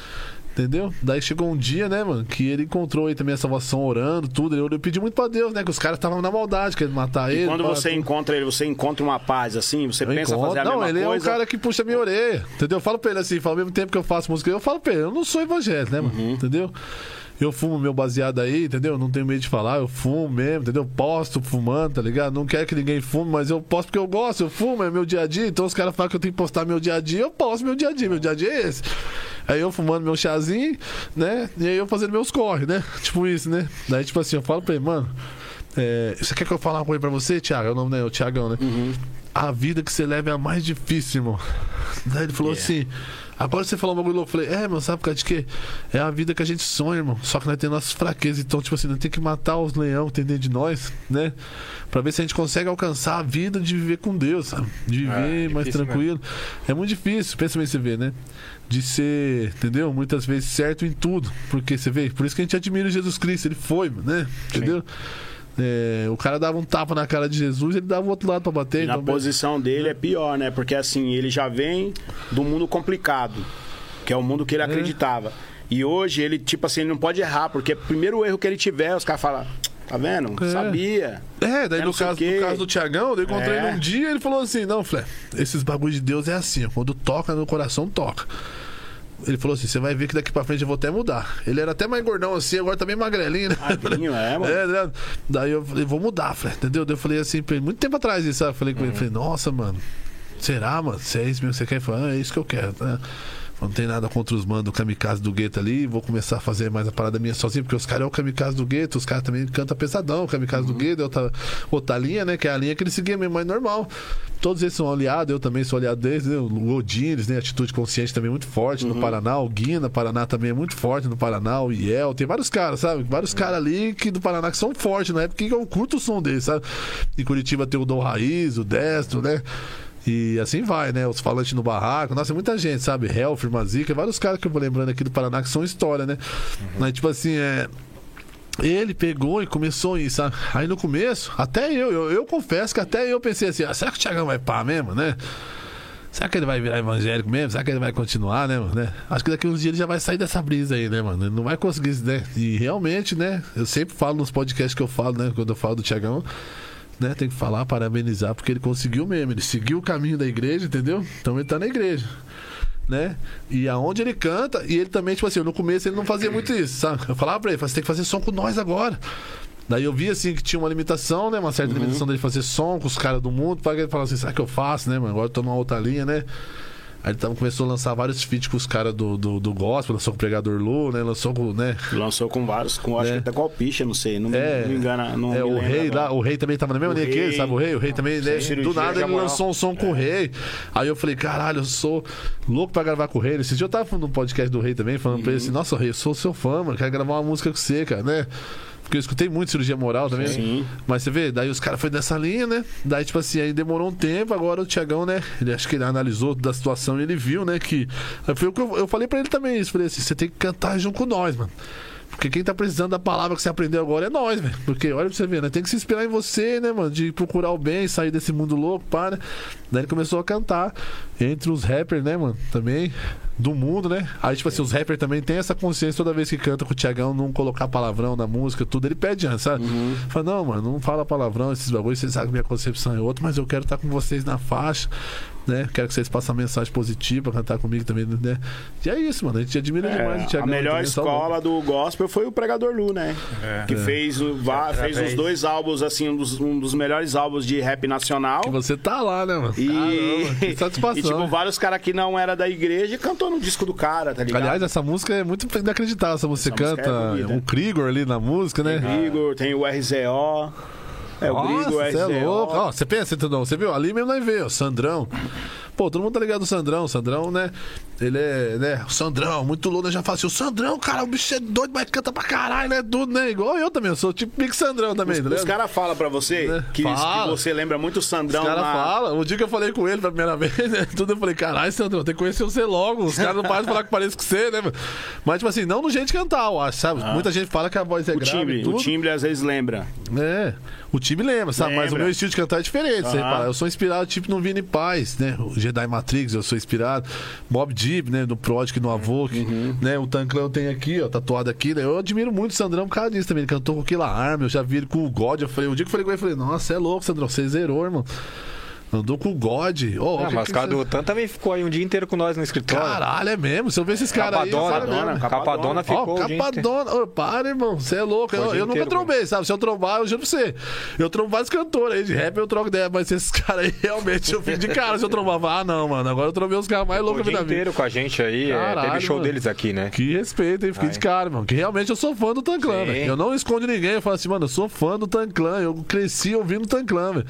Entendeu? Daí chegou um dia, né, mano, que ele encontrou aí também a salvação orando, tudo. Eu, eu pedi muito pra Deus, né? Que os caras estavam na maldade, querendo matar E ele. quando você tudo. encontra ele, você encontra uma paz assim? Você Eu pensa encontro- fazer a não, mesma ele coisa? é um cara que puxa minha orelha, entendeu? Eu falo pra ele assim, falo, ao mesmo tempo que eu faço música, eu falo pra ele, eu não sou evangélico, né, mano? Uhum. Entendeu? Eu fumo meu baseado aí, entendeu? Não tenho medo de falar, eu fumo mesmo, entendeu? Posto fumando, tá ligado? Não quero que ninguém fume, mas eu posto porque eu gosto, eu fumo, é meu dia a dia. Então os caras falam que eu tenho que postar meu dia a dia, eu posto meu dia a dia, meu dia a dia é esse. Aí eu fumando meu chazinho, né? E aí eu fazendo meus corre, né? Tipo isso, né? Daí, tipo assim, eu falo pra ele, mano, é, você quer que eu fale uma coisa pra você, Thiago? É o nome, né? O Thiagão, né? A vida que você leva é a mais difícil, irmão. Daí ele falou assim. Agora você falou um bagulho. Eu falei, é, meu, sabe por causa de quê? É a vida que a gente sonha, irmão. Só que nós temos nossas fraquezas. Então, tipo assim, nós temos que matar os leão, entender de nós, né? Pra ver se a gente consegue alcançar a vida de viver com Deus, sabe? De viver É, mais difícil tranquilo. É muito difícil, pensa bem você vê, né? De ser, entendeu? Muitas vezes certo em tudo. Porque você vê, por isso que a gente admira Jesus Cristo. Ele foi, né? Entendeu? É, o cara dava um tapa na cara de Jesus, ele dava o outro lado pra bater. E na então, posição dele é pior, né? Porque assim, ele já vem do mundo complicado, que é o mundo que ele acreditava. E hoje ele, tipo assim, ele não pode errar, porque o primeiro erro que ele tiver, os caras falam, tá vendo? É. Sabia. É, daí É, no caso, no caso do Tiagão, eu encontrei É. ele um dia ele falou assim: Não, Flé, esses bagulho de Deus é assim, ó, quando toca no coração, toca. Ele falou assim: Você vai ver que daqui pra frente eu vou até mudar. Ele era até mais gordão assim, agora tá bem magrelinho, né? Magrinho, é, mano. É, né? Daí eu falei: Vou mudar, Flé, entendeu? Daí eu falei assim, muito tempo atrás isso, sabe? Eu Falei com Uhum. ele: falei, Nossa, mano, será, mano? Se é isso mesmo que você quer? Ele falou: Ah, é isso que eu quero, né? Não tem nada contra os manos do kamikaze do gueto ali. Vou começar a fazer mais a parada minha sozinho, porque os caras é o kamikaze do gueto, os caras também cantam pesadão. O kamikaze do gueto é outra, outra linha, né? Que é a linha que ele seguia mesmo, mas normal. Todos eles são aliados, eu também sou aliado deles, né? O Odines, né? Atitude Consciente também é muito forte no Paraná. O Guina, Paraná também é muito forte no Paraná. O Iel, tem vários caras, sabe? Vários caras ali que do Paraná que são fortes, na época que eu curto o som deles, sabe? Em Curitiba tem o Dom Raiz, o Destro, né? E assim vai, né? Os falantes no barraco. Nossa, muita gente, sabe? Hell, Firma Zica, vários caras que eu vou lembrando aqui do Paraná que são história, né? Mas, tipo assim, é. Ele pegou e começou isso, sabe? Aí no começo, até eu, eu, eu confesso que até eu pensei assim: ah, será que o Thiagão vai pá mesmo, né? Será que ele vai virar evangélico mesmo? Será que ele vai continuar, né, mano? Né? Acho que daqui uns dias ele já vai sair dessa brisa aí, né, mano? Ele não vai conseguir, né? E realmente, né? Eu sempre falo nos podcasts que eu falo, né? Quando eu falo do Thiagão, né? Tem que falar, parabenizar, porque ele conseguiu mesmo. Ele seguiu o caminho da igreja, entendeu? Então ele tá na igreja. Né? E aonde ele canta, e ele também, tipo assim, no começo ele não fazia muito isso, sabe? Eu falava pra ele, você tem que fazer som com nós agora. Daí eu vi assim que tinha uma limitação, né? Uma certa limitação dele fazer som com os caras do mundo. Para ele falar assim, será que eu faço, né, mano? Agora eu tô numa outra linha, né? Aí ele tava, começou a lançar vários feats com os caras do, do, do gospel, lançou com o Pregador Lu, né? Lançou com, né? Lançou com vários, com acho É. que até com o Picha, não sei, não, me- É, não me engana. Não é me o rei lá, o rei também tava na mesma linha que ele, sabe? O rei, o rei também, né? Do nada ele lançou um som com o rei. Aí eu falei, caralho, eu sou louco pra gravar com o rei. Esse dia eu tava falando num podcast do rei também, falando pra ele Uhum. assim, nossa, rei, eu sou seu fã, mano, quero gravar uma música com você, cara, né? Porque eu escutei muito cirurgia moral também. Sim. Mas você vê, daí os caras foi dessa linha, né? Daí, tipo assim, aí demorou um tempo, agora o Tiagão, né? Ele acho que ele analisou da situação e ele viu, né? Que. Foi o que eu, eu falei pra ele também isso. Falei assim, você tem que cantar junto com nós, mano. Porque quem tá precisando da palavra que você aprendeu agora é nós, velho. Porque olha pra você ver, né? Tem que se inspirar em você, né, mano? De procurar o bem, sair desse mundo louco, pá, né? Daí ele começou a cantar entre os rappers, né, mano? Também do mundo, né? Aí, tipo assim, os rappers também têm essa consciência toda vez que canta com o Tiagão, não colocar palavrão na música, tudo. Ele pede antes, sabe? Fala, não, mano, não fala palavrão, esses bagulhos, vocês sabem que minha concepção é outra, mas eu quero estar com vocês na faixa, né? Quero que vocês passem uma mensagem positiva, cantar comigo também, né? E é isso, mano. A gente admira É, demais o a melhor escola do gospel foi o Pregador Lu, né? Que fez, o, va- fez os dois álbuns, assim, um dos, um dos melhores álbuns de rap nacional. Que você tá lá, né, mano? E, Caramba, que satisfação. e tipo, vários caras que não era da igreja cantou no disco do cara, tá ligado? Aliás, essa música é muito inacreditável. Essa música Essa você música é canta bonita. o Krigor ali na música, né? Tem o Grigor, tem o RZO. É, o Nossa, Grigor, o você é RZO. louco. Ó, você pensa, entendeu? Você viu? Ali mesmo nós o Sandrão. Pô, todo mundo tá ligado do Sandrão. O Sandrão, né? Ele é, né? O Sandrão, muito louco. Eu já falo assim, o Sandrão, cara, o bicho é doido, mas canta pra caralho, né? Tudo, né? Igual eu também. Eu sou tipo Pique Sandrão também, tá Os caras falam pra você Né? que, que você lembra muito o Sandrão Os caras na... falam. O dia que eu falei com ele pela primeira vez, né? Tudo eu falei, caralho, Sandrão, tem que conhecer você logo. Os caras não param de falar que parece com você, né? Mas, tipo assim, não no jeito de cantar, eu acho, sabe? Muita gente fala que a voz é Ah. O grave. timbre, o timbre às vezes lembra. É. O time lembra, sabe? Mas o Lembra. meu estilo de cantar é diferente. Você Aham. repara, eu sou inspirado tipo no Vini Paz, né? O Jedi Matrix, eu sou inspirado. Mob Deep, né? Do Project no Avô, que, né? O Tanclão tem aqui, ó, tatuado aqui, né? Eu admiro muito o Sandrão por causa disso também. Ele cantou com aquela arma, eu já vi ele com o God. Eu falei, o dia que eu falei com ele, eu falei, nossa, é louco, Sandrão, você zerou, irmão. Andou com o God. Oh, Ah, mas o cara do Tan também ficou aí um dia inteiro com nós no escritório. Caralho, é mesmo. Se eu ver esses caras aí. Capadona. Capadona, ficou o inteiro. Capadona. Ô, para, irmão. Você é louco. O Eu, eu nunca trombei, sabe? Se eu trombar, eu juro pra você. Eu trombo vários cantores aí de rap, eu troco ideia. Mas esses caras aí, realmente, eu fico de cara se eu trombar. Ah, não, mano. Agora eu trombei os caras mais Ficou o loucos da minha vida. inteiro com a gente aí. é, Caralho, teve show mano. deles aqui, né? Que respeito, hein? Fiquei Ai. de cara, mano. Que realmente eu sou fã do Tanclan, velho. Eu não escondo ninguém. Eu falo assim, mano, eu sou fã do Tanclan. Eu cresci ouvindo Tanclan, velho.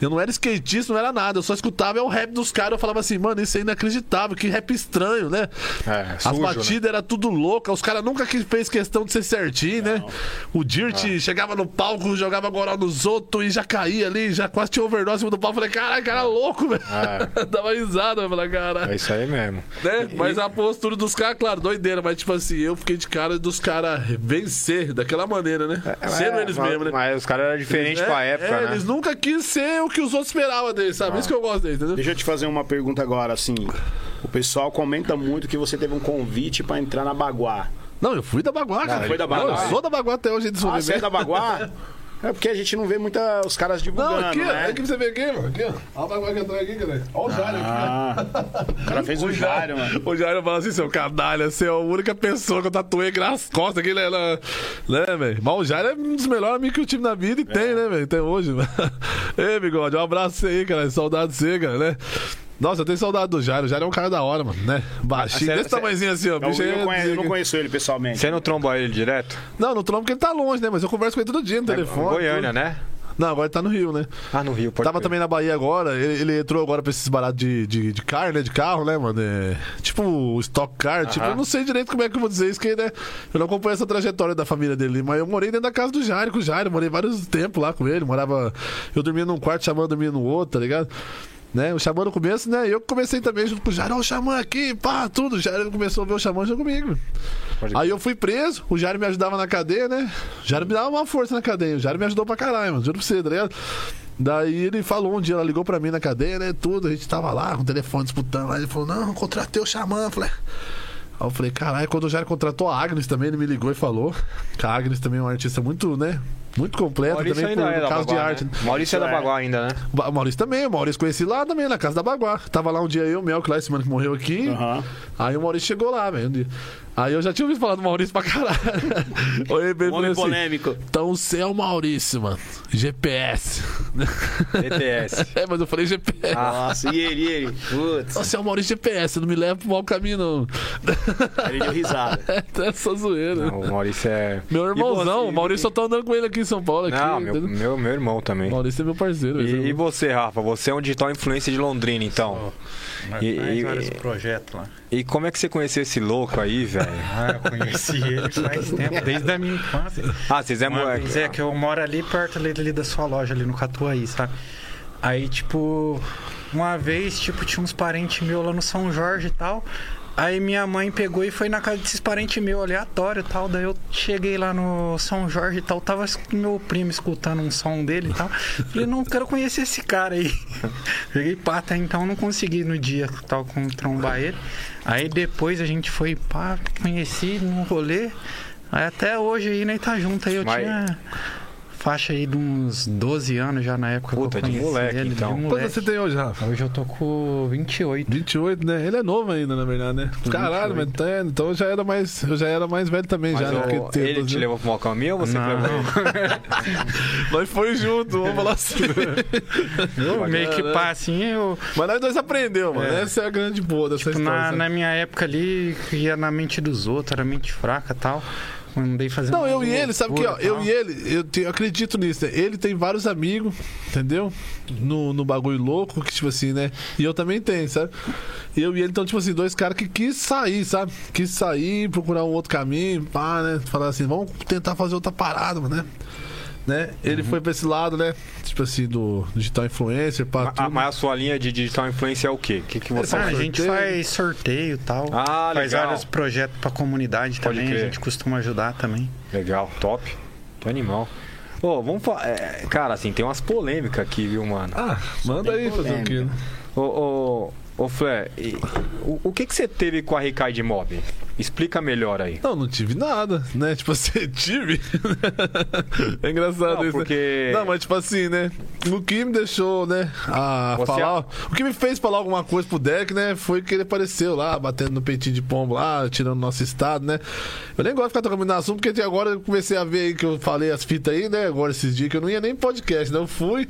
Eu não era skatista, não era nada. Eu só escutava é o rap dos caras. Eu falava assim, mano, isso é inacreditável. Que rap estranho, né? É, As sujo, né? batidas eram tudo louca. Os caras nunca fez questão de ser certinho, né? O Dirt Ah. chegava no palco, jogava goró nos outros e já caía ali, já quase tinha overdose em cima do palco. Falei, caralho, cara louco, velho. Dava risada, eu falei, caralho. É isso aí mesmo. Né? Mas a postura dos caras, claro, doideira, mas tipo assim, eu fiquei de cara dos caras vencer daquela maneira, né? Sendo É, eles mesmos, né? Mas os caras eram diferentes É, pra época, é, né? Eles nunca quis ser o que os outros esperavam deles, sabe? Isso que eu gosto deles, entendeu? Deixa eu te fazer uma pergunta agora, assim. O pessoal comenta muito que você teve um convite pra entrar na Baguá. Não, eu fui da Baguá, cara. foi da Não, Baguá. Eu sou da Baguá até hoje, vão Ah, você é da Baguá? É porque a gente não vê muita os caras divulgando, Não, aqui, né? aqui pra você ver aqui, mano. Aqui, ó. Olha o entrou aqui, cara. Olha o Jário aqui, Ah, o cara fez o Jário, mano. O Jairo fala assim, seu canalha, você é a única pessoa que eu tatuei nas costas aqui, né, na- né, velho? Mas o Jairo é um dos melhores amigos que eu tive na vida e tem, né, velho? Até hoje, mano. Ei, bigode, um abraço aí, cara. Saudade de você, cara, né? Nossa, eu tenho saudade do Jairo. O Jairo é um cara da hora, mano, né? Baixinho, Ah, cê- desse cê- tamanhozinho assim, ó. Eu, Bicho aí eu é conheço- eu não conheço ele pessoalmente. Você não tromba ele direto? Não, no trombo porque ele tá longe, né? Mas eu converso com ele todo dia no telefone. Goiânia, tudo. né? Não, agora ele tá no Rio, né? Ah, no Rio, pode Tava crer. também na Bahia agora, ele, ele entrou agora pra esses baratos de, de, de car, né? De carro, né, mano? É, tipo o Stock Car, tipo, eu não sei direito como é que eu vou dizer isso, que né? Eu não acompanho essa trajetória da família dele, mas eu morei dentro da casa do Jairo, com o Jairo, morei vários tempos lá com ele, morava. Eu dormia num quarto, chamando dormia no outro, tá ligado? Né? O Xamã no começo, né? Eu comecei também junto com o Jairo, o Xamã aqui, pá, tudo. O Jairo começou a ver o Xamã junto comigo. Aí eu fui preso, o Jairo me ajudava na cadeia, né? O Jairo me dava uma força na cadeia. O Jairo me ajudou pra caralho, mano. Juro pra você, tá ligado? Daí ele falou um dia, ela ligou pra mim na cadeia, né? Tudo, a gente tava lá com o telefone disputando. Aí ele falou: Não, contratei o Xamã. Eu falei. Aí eu falei, caralho, quando o Jairo contratou a Agnes também, ele me ligou e falou. Que a Agnes também é uma artista muito, né? Muito completa Maurício também por, é caso de Baguá, arte. né? Maurício é da É. Baguá ainda, né? O Maurício também, o Maurício conheci lá também, na casa da Baguá. Tava lá um dia eu, o Melk lá, esse mano que morreu aqui. Aham. Aí o Maurício chegou lá, velho. um. Aí eu já tinha ouvido falar do Maurício pra caralho. Olhei e falei Homem assim, polêmico. Então você é o Maurício, mano. GPS. BTS. é, mas eu falei GPS. Nossa, e ele, e ele? Putz, Você é o Maurício GPS, não me leva pro mau caminho, não. ele deu risada. É só zoeira. Não, o Maurício é. Meu irmãozão, você? o Maurício só tá andando com ele aqui em São Paulo. Aqui, Não, meu, meu, meu irmão também. Maurício é meu parceiro. esse é E, e você, Rafa? Você é um digital influencer de Londrina, então. Mas E- faz e- vários projetos lá. E como é que você conheceu esse louco aí, velho? Ah, eu conheci ele faz tempo, desde a minha infância. Ah, vocês é moleque. é que eu moro ali perto ali, ali da sua loja, ali no Catuaí, sabe? Aí, tipo, uma vez, tipo, tinha uns parentes meus lá no São Jorge e tal. Aí minha mãe pegou e foi na casa desses parentes meus, aleatório e tal. Daí eu cheguei lá no São Jorge e tal. Tava meu primo escutando um som dele e tal. Falei, não quero conhecer esse cara aí. Peguei pata, então não consegui no dia tal com trombar ele. Aí depois a gente foi, pá, conheci no rolê. Aí até hoje aí, né, tá junto aí. Eu Mas- tinha faixa aí de uns 12 anos já na época Puta, que eu de conheci moleque, ele. então. De Quanto moleque. você tem hoje, Rafa? Hoje eu tô com 28. 28, né? Ele é novo ainda, na verdade, né? Caralho, mas tá, então eu já era mais, eu já era mais velho também, Mas já, né? Porque ele te 12 levou pro mau caminho ou você Não. que levou? Nós foi junto, vamos falar assim. Eu meio que pá, assim, eu. Mas nós dois aprendeu, mano. É. Essa é a grande boa dessa Tipo, história. na, na minha época ali, ia na mente dos outros, era mente fraca e tal. Andei fazendo. Não, eu e ele, sabe que, ó, eu e ele, eu, te- eu acredito nisso, né? Ele tem vários amigos, entendeu? No, no bagulho louco, que tipo assim, né? E eu também tenho, sabe? Eu e ele, então, tipo assim, dois caras que quis sair, sabe? Quis sair, procurar um outro caminho, pá, né? Falar assim, vamos tentar fazer outra parada, né? Né? Ele foi pra esse lado, né? Tipo assim, do digital influencer, pá, a- Mas a sua linha de digital influência é o quê? O que, que você Ah, a gente sorteio. faz sorteio e tal. Ah, faz legal. vários projetos pra comunidade Pode também. crer. A gente costuma ajudar também. Legal, top. Que animal. Ô, vamos falar. é, cara, assim, tem umas polêmicas aqui, viu, mano? Ah, manda aí fazer o quê, né? Ô, ô, Ô, Flé, o, o que, que você teve com a Ricard Mob? Explica melhor aí. Não, não tive nada, né? Tipo assim, tive. é engraçado Não, isso. né? porque- Não, mas tipo assim, né? O que me deixou, né? A Você- falar. O que me fez falar alguma coisa pro Derek, né? Foi que ele apareceu lá, batendo no peitinho de pombo lá, tirando nosso estado, né? Eu nem gosto de ficar tocando no assunto, porque agora eu comecei a ver aí que eu falei as fitas aí, né? Agora esses dias que eu não ia nem em podcast, né? Eu fui.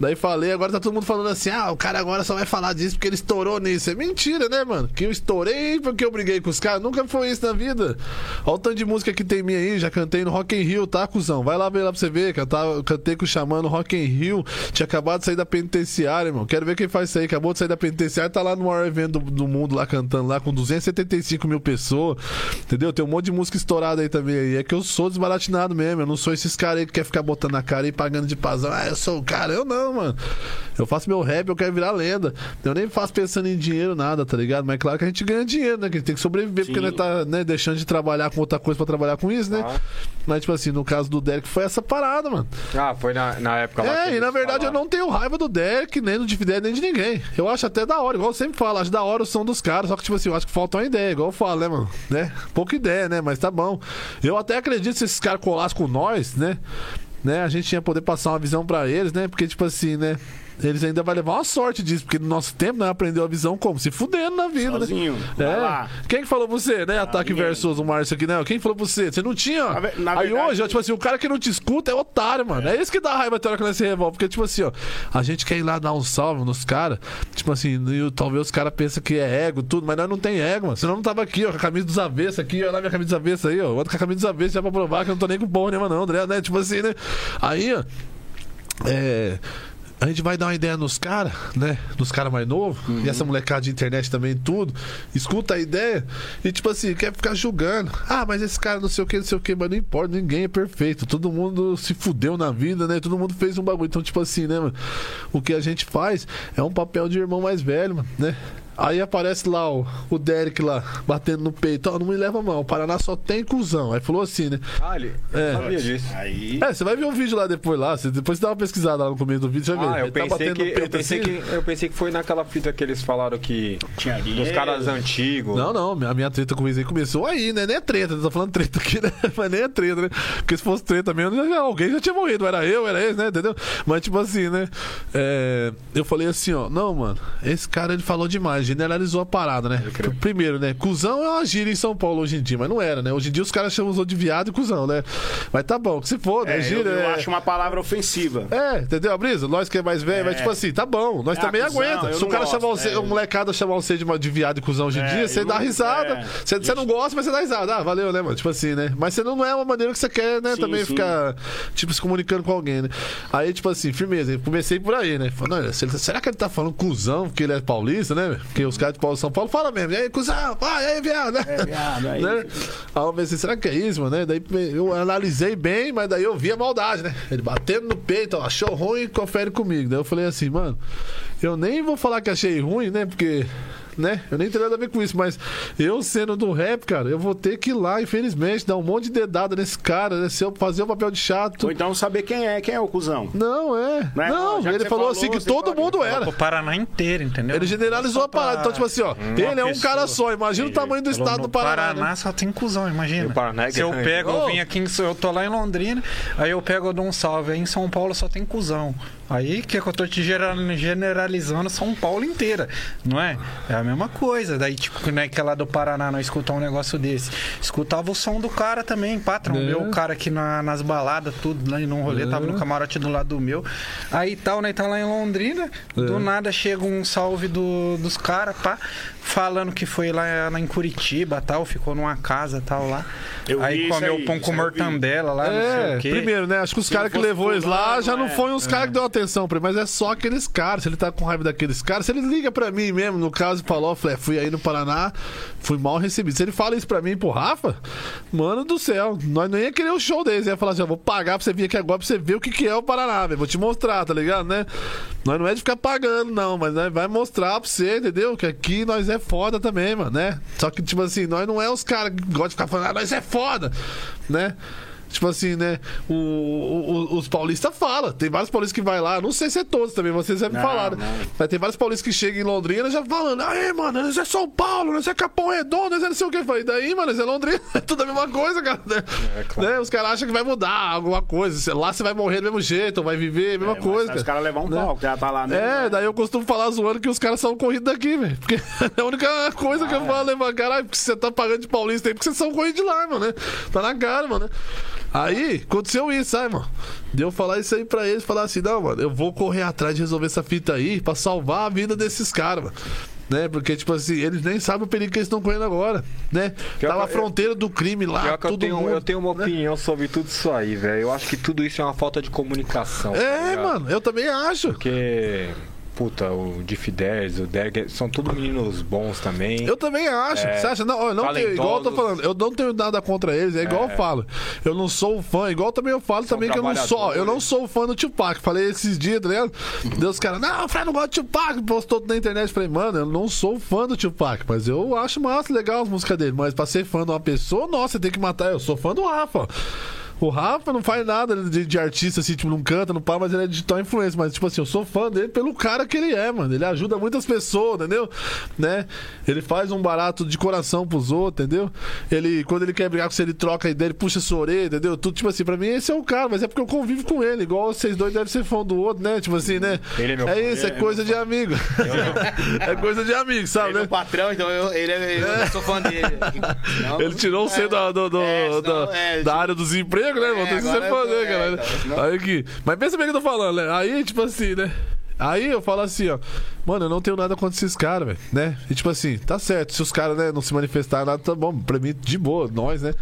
Daí falei, agora tá todo mundo falando assim: ah, o cara agora só vai falar disso porque ele estourou nisso. É mentira, né, mano? Que eu estourei porque eu briguei com os caras. Nunca foi isso na vida. Olha o tanto de música que tem minha aí, já cantei no Rock in Rio, tá, cuzão? Vai lá ver lá pra você ver, que eu tava, cantei com o Xamã no Rock in Rio. Tinha acabado de sair da penitenciária, irmão. Quero ver quem faz isso aí. Acabou de sair da penitenciária, tá lá no maior evento do, do mundo lá cantando lá com 275 mil pessoas. Entendeu? Tem um monte de música estourada aí também aí. É que eu sou desbaratinado mesmo. Eu não sou esses caras aí que quer ficar botando na cara e pagando de pazão. Ah, eu sou o cara. Eu não, mano. Eu faço meu rap, eu quero virar lenda. Eu nem faço pensando em dinheiro, nada, tá ligado? Mas é claro que a gente ganha dinheiro, né? Que a gente tem que sobreviver, porque Sim. nós tá né, deixando de trabalhar com outra coisa pra trabalhar com isso, né? Ah. Mas, tipo assim, no caso do Derek foi essa parada, mano. Ah, foi na, na época lá. É, e na verdade eu não tenho raiva do Derek, nem do Dividend, nem de ninguém. Eu acho até da hora, igual eu sempre falo, acho da hora o som dos caras, só que, tipo assim, eu acho que falta uma ideia, igual eu falo, né, mano? Né? Pouca ideia, né? Mas tá bom. Eu até acredito se esses caras colassem com nós, né? Né, a gente ia poder passar uma visão pra eles, né? Porque, tipo assim, né? Eles ainda vai levar uma sorte disso, porque no nosso tempo, né, aprendeu a visão como? Se fudendo na vida, Sozinho. né? É. lá. Quem que falou você, né? Ataque ninguém. versus o Márcio aqui, né? Quem falou você? Você não tinha. ó. Na na Aí verdade- hoje, ó, tipo assim, o cara que não te escuta é otário, mano. É, isso que dá raiva até hora que nós se revolve. Porque, tipo assim, ó, a gente quer ir lá dar um salve nos caras. Tipo assim, e talvez os caras pensam que é ego, tudo, mas nós não tem ego, mano. Senão não tava aqui, ó, com a camisa dos avessos aqui, olha lá minha camisa dos avessos aí, ó. Ando com a camisa dos avessos já pra provar que eu não tô nem com porra nenhuma, não, André, né? Tipo assim, né? Aí, ó. É. A gente vai dar uma ideia nos caras, né? Nos caras mais novos. E essa molecada de internet também, tudo. Escuta a ideia e, tipo assim, quer ficar julgando. Ah, mas esse cara não sei o que, não sei o que, mas não importa, ninguém é perfeito. Todo mundo se fudeu na vida, né? Todo mundo fez um bagulho. Então, tipo assim, né, mano? O que a gente faz é um papel de irmão mais velho, mano, né? Aí aparece lá o, o Derek lá, batendo no peito. Ó, não me leva mal, o Paraná só tem cuzão. Aí falou assim, né? Ah, ele É. eu sabia disso. Aí. É, você vai ver um vídeo lá depois lá. Você, depois você dá uma pesquisada lá no começo do vídeo, você vai ver. Ah, eu Ele tá pensei, batendo que, no eu, peito pensei assim. que, eu pensei que foi naquela fita que eles falaram que. Tinha Dos caras antigos. Não, não, a minha treta com o começou aí, né? Nem é treta, tô falando treta aqui, né? Mas nem é treta, né? Porque se fosse treta mesmo, já- alguém já tinha morrido, era eu, era esse, né? Entendeu? Mas tipo assim, né? É, eu falei assim, ó, não, mano, esse cara ele falou demais, generalizou a parada, né? Primeiro, né? Cusão é uma gíria em São Paulo hoje em dia, mas não era, né? Hoje em dia os caras chamam os outros de viado e cuzão, né? Mas tá bom, que se for, né? É, eu, Gíria. eu é- acho uma palavra ofensiva. É, entendeu, brisa? Nós que é mais velho, mas tipo assim, tá bom, nós É, também cuzão, aguenta. eu Se o cara gosto, chamar você, é. um molecada chamar você de, de viado e cuzão hoje em É, dia, você eu dá risada. é. Você, você não gosta, mas você dá risada. Ah, valeu, né, mano? Tipo assim, né? Mas você não, é uma maneira que você quer, né? Sim, também sim. ficar, tipo, se comunicando com alguém, né? Aí, tipo assim, firmeza. Eu comecei por aí, né? Falando, será que ele tá falando cuzão porque ele é paulista, né? Porque os caras de Paulo São Paulo falam mesmo. E aí, cuzão? E aí, viado? né? É, viado, aí. né? Aí eu pensei, será que é isso, mano? né? Daí eu analisei bem, mas daí eu vi a maldade, né? Ele batendo no peito, ó, achou ruim, confere comigo. Daí eu falei assim, mano, eu nem vou falar que achei ruim, né? Porque, né? Eu nem tenho nada a ver com isso, mas eu sendo do rap, cara, eu vou ter que ir lá, infelizmente, dar um monte de dedada nesse cara, né? Se eu fazer o papel de chato. Ou então saber quem é, quem é o cuzão. Não, é. Né? Não, Já que ele falou, falou, assim que todo mundo era. O Paraná inteiro, entendeu? Ele generalizou a parada. Então, tipo assim, ó, ele é um pessoa. cara só. Imagina o tamanho do estado do Paraná. né? só tem cuzão, imagina. Paraná é Se eu pego, eu vim aqui, eu tô lá em Londrina, aí eu pego, eu dou um salve. Aí em São Paulo só tem cuzão. Aí que, é que eu tô te generalizando São Paulo inteira, não é? É a mesma coisa. Daí, tipo, né, que é lá do Paraná não escutar um negócio desse. Escutava o som do cara também, patrão. É. Meu, o cara aqui na- nas baladas, tudo, lá num rolê, É. tava no camarote do lado do meu. Aí tal, né, tá lá em Londrina, do É. nada chega um salve do, dos caras, pá, falando que foi lá, lá em Curitiba, tal, ficou numa casa, tal, lá. Eu aí comeu aí, pão com mortandela lá, não sei É, o quê. primeiro, né? Acho que os caras que levou eles lá já não é. foram os caras que deu atenção pra ele, mas é só aqueles caras. Se ele tá com raiva daqueles caras, se ele liga pra mim mesmo, no caso, falou, falei, "É, fui aí no Paraná, fui mal recebido. Se ele fala isso pra mim, pro Rafa, mano do céu, nós não ia querer o show deles. Ia falar assim, ó, vou pagar pra você vir aqui agora pra você ver o que, que é o Paraná, velho. Vou te mostrar, tá ligado, né? Nós não é de ficar pagando, não, mas nós vai mostrar pra você, entendeu? Que aqui nós é foda também, mano, né? Só que, tipo assim, nós não é os caras que gostam de ficar falando, ah, nós é foda, né? Tipo assim, né? O, o- os paulistas falam. Tem vários paulistas que vai lá. Não sei se é todos também, vocês já me Não, falaram. não. Mas tem vários paulistas que chegam em Londrina já falando. Aí, mano, nós é São Paulo, nós é Capão Redondo, nós é não sei o que. Eu falei, daí, mano, nós é Londrina. É tudo a mesma coisa, cara. né? É, claro. Né? Os caras acham que vai mudar alguma coisa. Lá você vai morrer do mesmo jeito, ou vai viver a mesma É, coisa. Os caras levam um Né? pau, já tá lá mesmo. É, daí eu costumo falar zoando que os caras são corridos daqui, velho. Porque é a única coisa que eu falo, né, mano? Caralho, porque você tá pagando de paulista aí, porque vocês são corridos de lá, mano, né? Tá na cara, mano, né? Aí, aconteceu isso, sabe, mano? Deu eu falar isso aí pra eles, falar assim, não, mano, eu vou correr atrás de resolver essa fita aí pra salvar a vida desses caras, mano. Né? Porque, tipo assim, eles nem sabem o perigo que eles estão correndo agora, né? Pior Tava a que eu- fronteira do crime lá, que eu tenho, mundo, eu tenho uma né? opinião sobre tudo isso aí, velho. Eu acho que tudo isso é uma falta de comunicação. tá É, ligado? mano, eu também acho. Porque, puta, o Diff 10, o Derek, são todos meninos bons também. Eu também acho. É, Você acha? Não, eu não tenho, igual eu tô falando, eu não tenho nada contra eles, é igual eu falo. Eu não sou fã, igual também eu falo também que eu não sou. Eu não sou fã do Tupac. Falei esses dias, tá ligado? Deus, cara, não, o Fred não gosta de Tupac, postou tudo na internet. Falei, mano, eu não sou fã do Tupac, mas eu acho massa, legal as músicas dele. Mas pra ser fã de uma pessoa, nossa, você tem que matar. Eu sou fã do Rafa. O Rafa não faz nada de, de artista, assim, tipo, não canta, não para, mas ele é digital influencer. Mas, tipo assim, eu sou fã dele pelo cara que ele é, mano. Ele ajuda muitas pessoas, entendeu? Né? Ele faz um barato de coração pros outros, entendeu? Ele, quando ele quer brigar com você, ele troca a ideia, ele puxa sua orelha, entendeu? Tudo, tipo assim, pra mim esse é o cara, mas é porque eu convivo com ele, igual vocês dois devem ser fã do outro, né? Tipo assim, né? Ele é meu é isso, é ele é coisa de amigo. é coisa de amigo, sabe, Ele é né? o patrão, então eu, ele é, eu sou fã dele. Não, Ele tirou você da, do- do- É, senão, da, é, da área dos empregos, né, irmão? Tem que fazer, é, cara. então, senão- Aí aqui. Mas pensa bem o que eu tô falando, né? Aí, tipo assim, né? Aí eu falo assim, ó. Mano, eu não tenho nada contra esses caras, velho, né? E tipo assim, tá certo. Se os caras, né, não se manifestarem nada, tá bom. Pra mim, de boa, nós, né?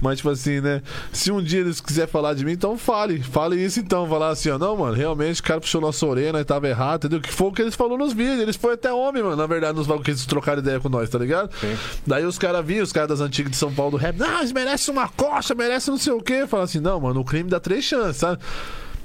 Mas, tipo assim, né? Se um dia eles quiserem falar de mim, então fale. Fale isso então. Falar assim, ó. Não, mano, realmente o cara puxou nossa orelha, nós tava errado, entendeu? Que foi o que eles falaram nos vídeos. Eles foram até homem, mano, na verdade, nos bagulhos que eles trocaram ideia com nós, tá ligado? Daí os caras vinham, os caras das antigas de São Paulo do rap, não, eles merecem uma coxa, merecem não sei o quê. Fala assim, não, mano, o crime dá três chances, sabe?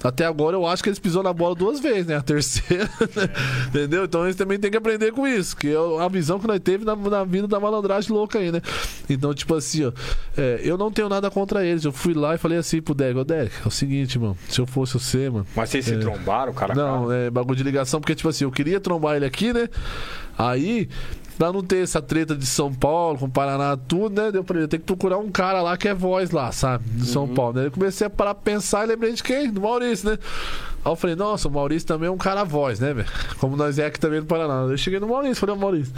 Até agora eu acho que eles pisou na bola duas vezes, né? A terceira, né? entendeu? Então eles também têm que aprender com isso, que é a visão que nós teve na, na vida da malandragem louca aí, né? Então, tipo assim, ó, é, eu não tenho nada contra eles. Eu fui lá e falei assim pro Derek, ô Derek, é o seguinte, mano, se eu fosse você, mano. Mas vocês se trombaram, cara? Não, cara? é bagulho de ligação, porque, tipo assim, eu queria trombar ele aqui, né? Aí, pra não ter essa treta de São Paulo, com Paraná, tudo, né? Deu pra ele, tem que procurar um cara lá que é voz lá, sabe? De São Paulo, né? Eu comecei a parar pra pensar e lembrei de quem? Do Maurício, né? Aí eu falei, nossa, o Maurício também é um cara voz, né, velho? Como nós é aqui também no Paraná. Eu cheguei no Maurício, falei, Maurício.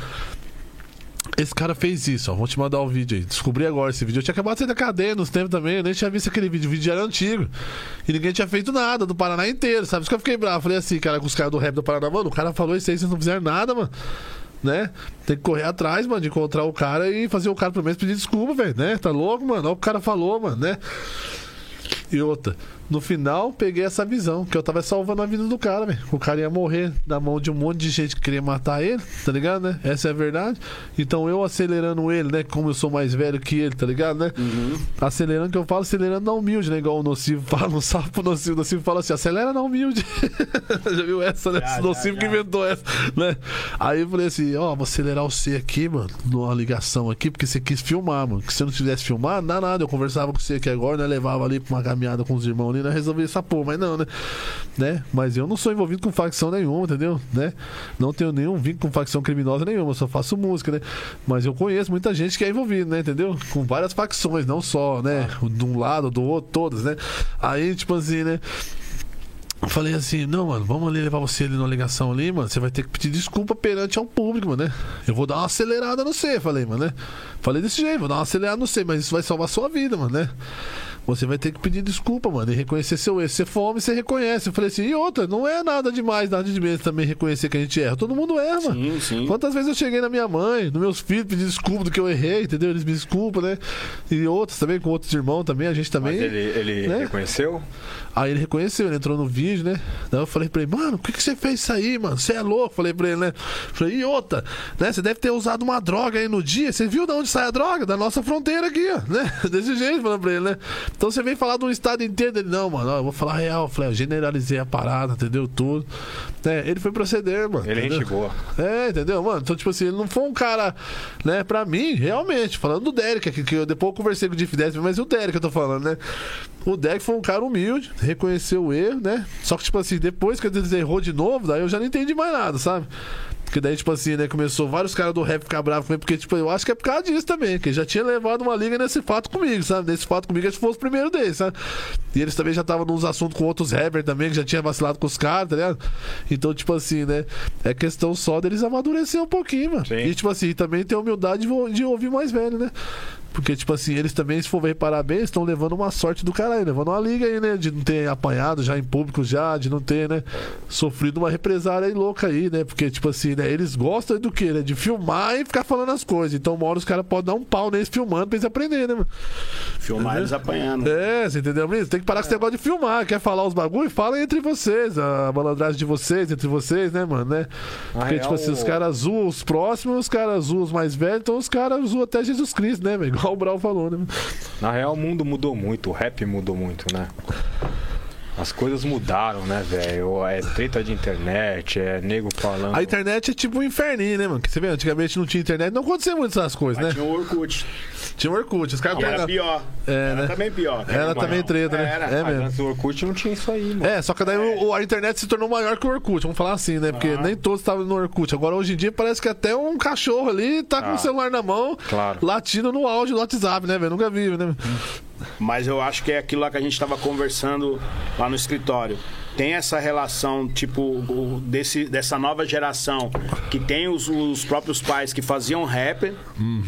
Esse cara fez isso, ó. Vou te mandar o vídeo aí. Descobri agora esse vídeo. Eu tinha acabado de sair da cadeia nos tempos também. Eu nem tinha visto aquele vídeo. O vídeo era antigo. E ninguém tinha feito nada do Paraná inteiro, sabe? Isso que eu fiquei bravo. Falei assim, cara, com os caras do rap do Paraná, mano, o cara falou isso aí, vocês não fizeram nada, mano. Né? Tem que correr atrás, mano, de encontrar o cara e fazer o cara pelo menos pedir desculpa, velho, né? Tá louco, mano? Olha o que o cara falou, mano, né? E outra, no final, peguei essa visão, que eu tava salvando a vida do cara, velho. O cara ia morrer na mão de um monte de gente que queria matar ele, tá ligado, né? Essa é a verdade. Então eu acelerando ele, né? Como eu sou mais velho que ele, tá ligado, né? Acelerando, que eu falo acelerando na humilde, né? Igual o Nocivo fala, sabe pro Nocivo. O Nocivo fala assim, acelera na humilde. já viu essa, né? Já, o Nocivo já, que já. inventou essa, né? Aí eu falei assim, ó, vou acelerar você aqui, mano, numa ligação aqui, porque você quis filmar, mano. Que se eu não tivesse filmar, não dá nada. Eu conversava com você aqui agora, né? Levava ali pra uma caminhada com os irmãos ali, né? Resolvi essa porra, mas não, né? né? Mas eu não sou envolvido com facção nenhuma, entendeu? Né? Não tenho nenhum vínculo com facção criminosa nenhuma, eu só faço música, né? Mas eu conheço muita gente que é envolvida, né? Entendeu? Com várias facções, não só, né? De um lado, do outro, todas, né? Aí, tipo assim, né? Falei assim, não, mano, vamos ali levar você ali numa ligação ali, mano. Você vai ter que pedir desculpa perante ao público, mano, né? Eu vou dar uma acelerada no C, falei, mano, né? Falei desse jeito, vou dar uma acelerada no C, mas isso vai salvar a sua vida, mano, né? Você vai ter que pedir desculpa, mano, e reconhecer seu erro. Se você for homem, você reconhece. Eu falei assim, e outra, não é nada demais, nada de menos também reconhecer que a gente erra. Todo mundo erra, mano. Sim, sim. Quantas vezes eu cheguei na minha mãe, nos meus filhos, pedir desculpa do que eu errei, entendeu? Eles me desculpam, né? E outros também, com outros irmãos também, a gente também. Mas ele, ele né? reconheceu? Aí ele reconheceu, ele entrou no vídeo, né? Daí eu falei pra ele, mano, por que, que você fez isso aí, mano? Você é louco? Falei pra ele, né? Falei, e outra, né? Você deve ter usado uma droga aí no dia. Você viu de onde sai a droga? Da nossa fronteira aqui, ó, né? Desse jeito, falando pra ele, né? Então você vem falar de um estado inteiro dele, não, mano, ó, eu vou falar real, eu falei, eu generalizei a parada, entendeu? Tudo. É, ele foi proceder, mano. Ele é entendeu? É, entendeu, mano? Então, tipo assim, ele não foi um cara, né, pra mim, realmente, falando do Derek, que, que eu, depois eu conversei com o Diff 10, mas o Derek eu tô falando, né? O Derek foi um cara humilde, reconheceu o erro, né? Só que, tipo assim, depois que ele errou de novo, daí eu já não entendi mais nada, sabe? Porque daí, tipo assim, né, começou vários caras do rap ficar bravos com ele, porque, tipo, eu acho que é por causa disso também, que já tinha levado uma liga nesse fato comigo, sabe? Nesse fato comigo, que fosse o primeiro deles, sabe? E eles também já estavam nos assuntos com outros rappers também, que já tinha vacilado com os caras, tá ligado? Então, tipo assim, né, é questão só deles amadurecer um pouquinho, mano. Sim. E, tipo assim, também ter humildade de ouvir mais velho, né? Porque, tipo assim, eles também, se for reparar bem, eles estão levando uma sorte do caralho, levando uma liga aí, né? De não ter apanhado já em público já, de não ter, né? Sofrido uma represária aí louca aí, né? Porque, tipo assim, né? Eles gostam do quê, né? De filmar e ficar falando as coisas. Então, uma hora os caras podem dar um pau neles filmando pra eles aprenderem, né, mano? Filmar eles apanhando. É, você entendeu, Brito? Tem que parar com esse negócio de filmar. Quer falar os bagulho? Fala entre vocês. A malandragem de vocês, entre vocês, né, mano? Né? Porque, real, tipo assim, os caras zoam os próximos, os caras zoam os mais velhos, então os caras zoam até Jesus Cristo, né, velho? Igual o Brau falou, né? Na real, o mundo mudou muito, o rap mudou muito, né? As coisas mudaram, né, velho? É treta de internet, é nego falando. A internet é tipo um inferninho, né, mano? Que você vê, antigamente não tinha internet, não acontecia muito essas coisas, Mas né? tinha o Orkut. Tinha o Orkut, os caras Que era pegavam- pior. É, era né? também pior. Era Mas também treta, né? Era. É Mas mesmo. antes do Orkut não tinha isso aí, mano. É, só que daí o- a internet se tornou maior que o Orkut, vamos falar assim, né? Porque nem todos estavam no Orkut. Agora, hoje em dia, parece que até um cachorro ali tá com Ah, o celular na mão, claro. latindo no áudio do WhatsApp, né, velho? Nunca vi, né? Mas eu acho que é aquilo lá que a gente estava conversando lá no escritório. Tem essa relação, tipo, desse, dessa nova geração que tem os, os próprios pais que faziam rap,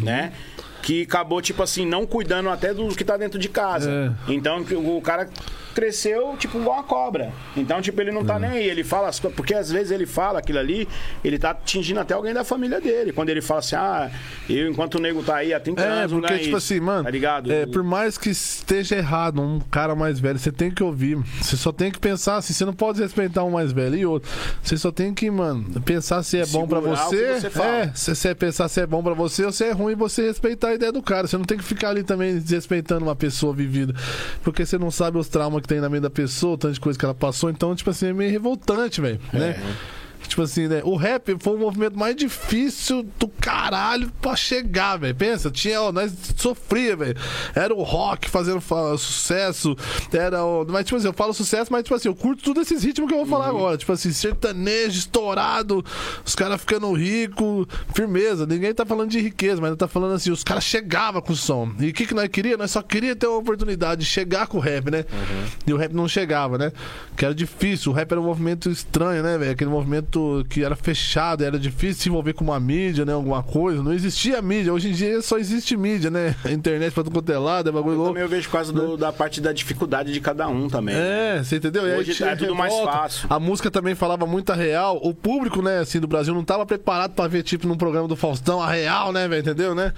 né? Que acabou, tipo assim, não cuidando até dos que tá dentro de casa. Então o cara cresceu, tipo, igual uma cobra. Então, tipo, ele não tá nem aí. Ele fala as coisas. Porque às vezes ele fala aquilo ali, ele tá atingindo até alguém da família dele. Quando ele fala assim, ah, eu, enquanto o nego tá aí há 30 É, anos, porque, ganha tipo assim, mano, Tá ligado? é, por mais que esteja errado um cara mais velho, você tem que ouvir. Você só tem que pensar assim, você não pode respeitar um mais velho e outro. Você só tem que, mano, pensar se é bom pra Segurar o que você. você é, se você pensar se é bom pra você ou se é ruim você respeitar a ideia do cara. Você não tem que ficar ali também desrespeitando uma pessoa vivida. Porque você não sabe os traumas que tem na mente da pessoa, de coisa que ela passou. Então, tipo assim, é meio revoltante, velho. Né? Tipo assim, né? O rap foi o movimento mais difícil do caralho pra chegar, velho. Pensa, tinha, ó, nós sofria, velho. Era o rock fazendo fa- sucesso, era o. Mas, tipo assim, eu falo sucesso, mas, tipo assim, eu curto tudo esses ritmos que eu vou falar agora. Tipo assim, sertanejo, estourado, os caras ficando ricos, firmeza. Ninguém tá falando de riqueza, mas tá falando assim, os caras chegavam com o som. E o que, que nós queríamos? Nós só queríamos ter uma oportunidade de chegar com o rap, né? E o rap não chegava, né? Que era difícil. O rap era um movimento estranho, né, velho? Aquele movimento que era fechado, era difícil se envolver com uma mídia, né? Alguma coisa. Não existia mídia. Hoje em dia só existe mídia, né? A internet pra tudo é lado, é bagulho Eu louco. também eu vejo causa do- da parte da dificuldade de cada um também. É, você entendeu? Aí Hoje é tudo mais revolta. fácil. A música também falava muito a real. O público, né, assim, do Brasil não tava preparado pra ver, tipo, num programa do Faustão, a real, né, velho? Entendeu, né?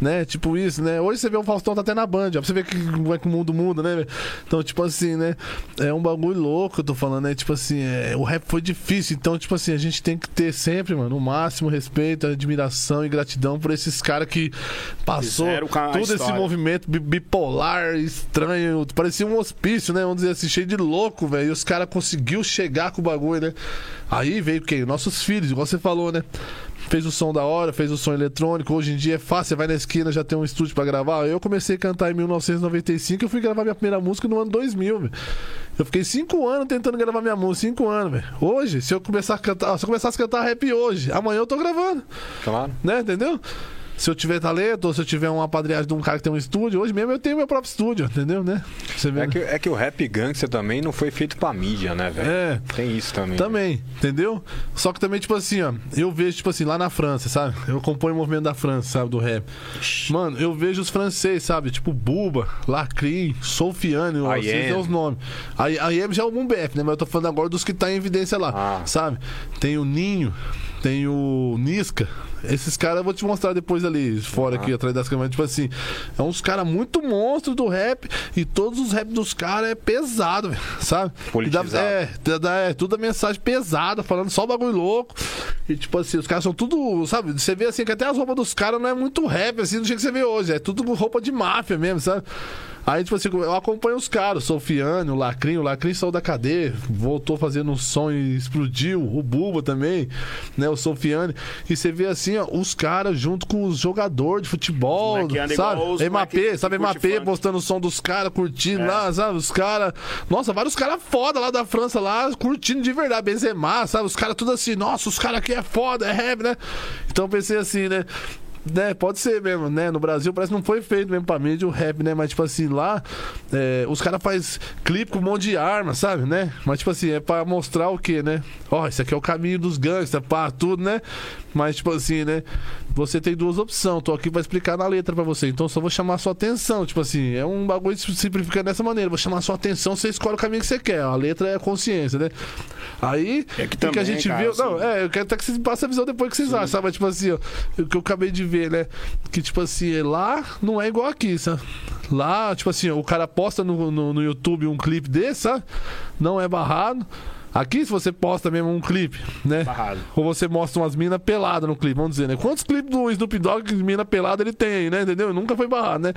né? Tipo isso, né? Hoje você vê o Faustão tá até na Band, ó. Pra você ver que, como é que o mundo muda, né? Então, tipo assim, né? É um bagulho louco eu tô falando, né? Tipo assim, é, o rap foi difícil. Então, tipo assim, a gente tem que ter sempre, mano, o máximo respeito, admiração e gratidão por esses caras que passou todo esse movimento bi- bipolar, estranho, parecia um hospício, né? Vamos dizer assim, cheio de louco, velho. E os caras conseguiu chegar com o bagulho, né? Aí veio quem? Nossos filhos, igual você falou, né? Fez o som da hora, fez o som eletrônico. Hoje em dia é fácil, você vai na esquina, já tem um estúdio pra gravar. Eu comecei a cantar em 1995 eu fui gravar minha primeira música no ano 2000, velho. Eu fiquei cinco anos tentando gravar minha música, cinco anos, velho. Hoje, se eu começar a cantar, se eu começasse a cantar rap hoje, amanhã eu tô gravando Claro. né? Entendeu? Se eu tiver talento, ou se eu tiver uma padrinhagem de um cara que tem um estúdio, hoje mesmo eu tenho meu próprio estúdio, entendeu, né? Você vê? É que, é que o rap gangster também não foi feito pra mídia, né, velho? É. Tem isso também. Também, entendeu? Só que também, tipo assim, ó, eu vejo, tipo assim, lá na França, sabe? Eu acompanho o movimento da França, sabe, do rap. Mano, eu vejo os franceses, sabe? Tipo Buba, Lacrim, Sofiane, Am. são os nomes. A I Am já é o Boom Bap, né? Mas eu tô falando agora dos que tá em evidência lá, Ah. sabe? Tem o Ninho, tem o Nisca. Esses caras eu vou te mostrar depois ali, fora aqui, atrás das câmeras. Tipo assim, é uns caras muito monstros do rap e todos os rap dos caras é pesado, sabe? Dá- Politizado. é, Dá- dá- É, tudo a mensagem pesada, falando só bagulho louco. E tipo assim, os caras são tudo, sabe? Você vê assim que até as roupas dos caras não é muito rap, assim, do jeito que você vê hoje. É tudo roupa de máfia mesmo, sabe? Aí, tipo assim, eu acompanho os caras, o Sofiane, o Lacrinho, o Lacrinho saiu da cadeia, voltou fazendo um som e explodiu, o Buba também, né? O Sofiane. E você vê assim, ó, os caras junto com os jogadores de futebol, sabe? MAP, sabe, MAP postando o som dos caras, curtindo É. lá, sabe? Os caras. Nossa, vários caras foda lá da França lá, curtindo de verdade, Benzema, sabe? Os caras tudo assim, nossa, os caras aqui é foda, é rap, né? Então eu pensei assim, né? Né, pode ser mesmo, né? No Brasil parece que não foi feito mesmo pra mídia o rap, né? Mas, tipo assim, lá é, os caras fazem clipe com um monte de arma, sabe, né? Mas, tipo assim, é pra mostrar o quê, né? Ó, esse aqui é o caminho dos gangsters, pá, tudo, né? Mas, tipo assim, né? Você tem duas opções. Tô aqui pra explicar na letra pra você. Então, só vou chamar a sua atenção. Tipo assim, é um bagulho simplificando dessa maneira. Vou chamar sua atenção, você escolhe o caminho que você quer. A letra é a consciência, né? Aí, É que o que a também, gente cara, viu. assim- Não, é, eu quero até que vocês passem a visão depois que vocês acham, sabe? Tipo assim, ó, o que eu acabei de ver, né? Que, tipo assim, lá não é igual aqui, sabe? Lá, tipo assim, ó, o cara posta no, no, no YouTube um clipe desse, sabe? Não é barrado. Aqui, se você posta mesmo um clipe, né? Barrado. Ou você mostra umas minas peladas no clipe, vamos dizer, né? Quantos clipes do Snoop Dogg que mina pelada ele tem aí, né? Entendeu? Nunca foi barrado, né?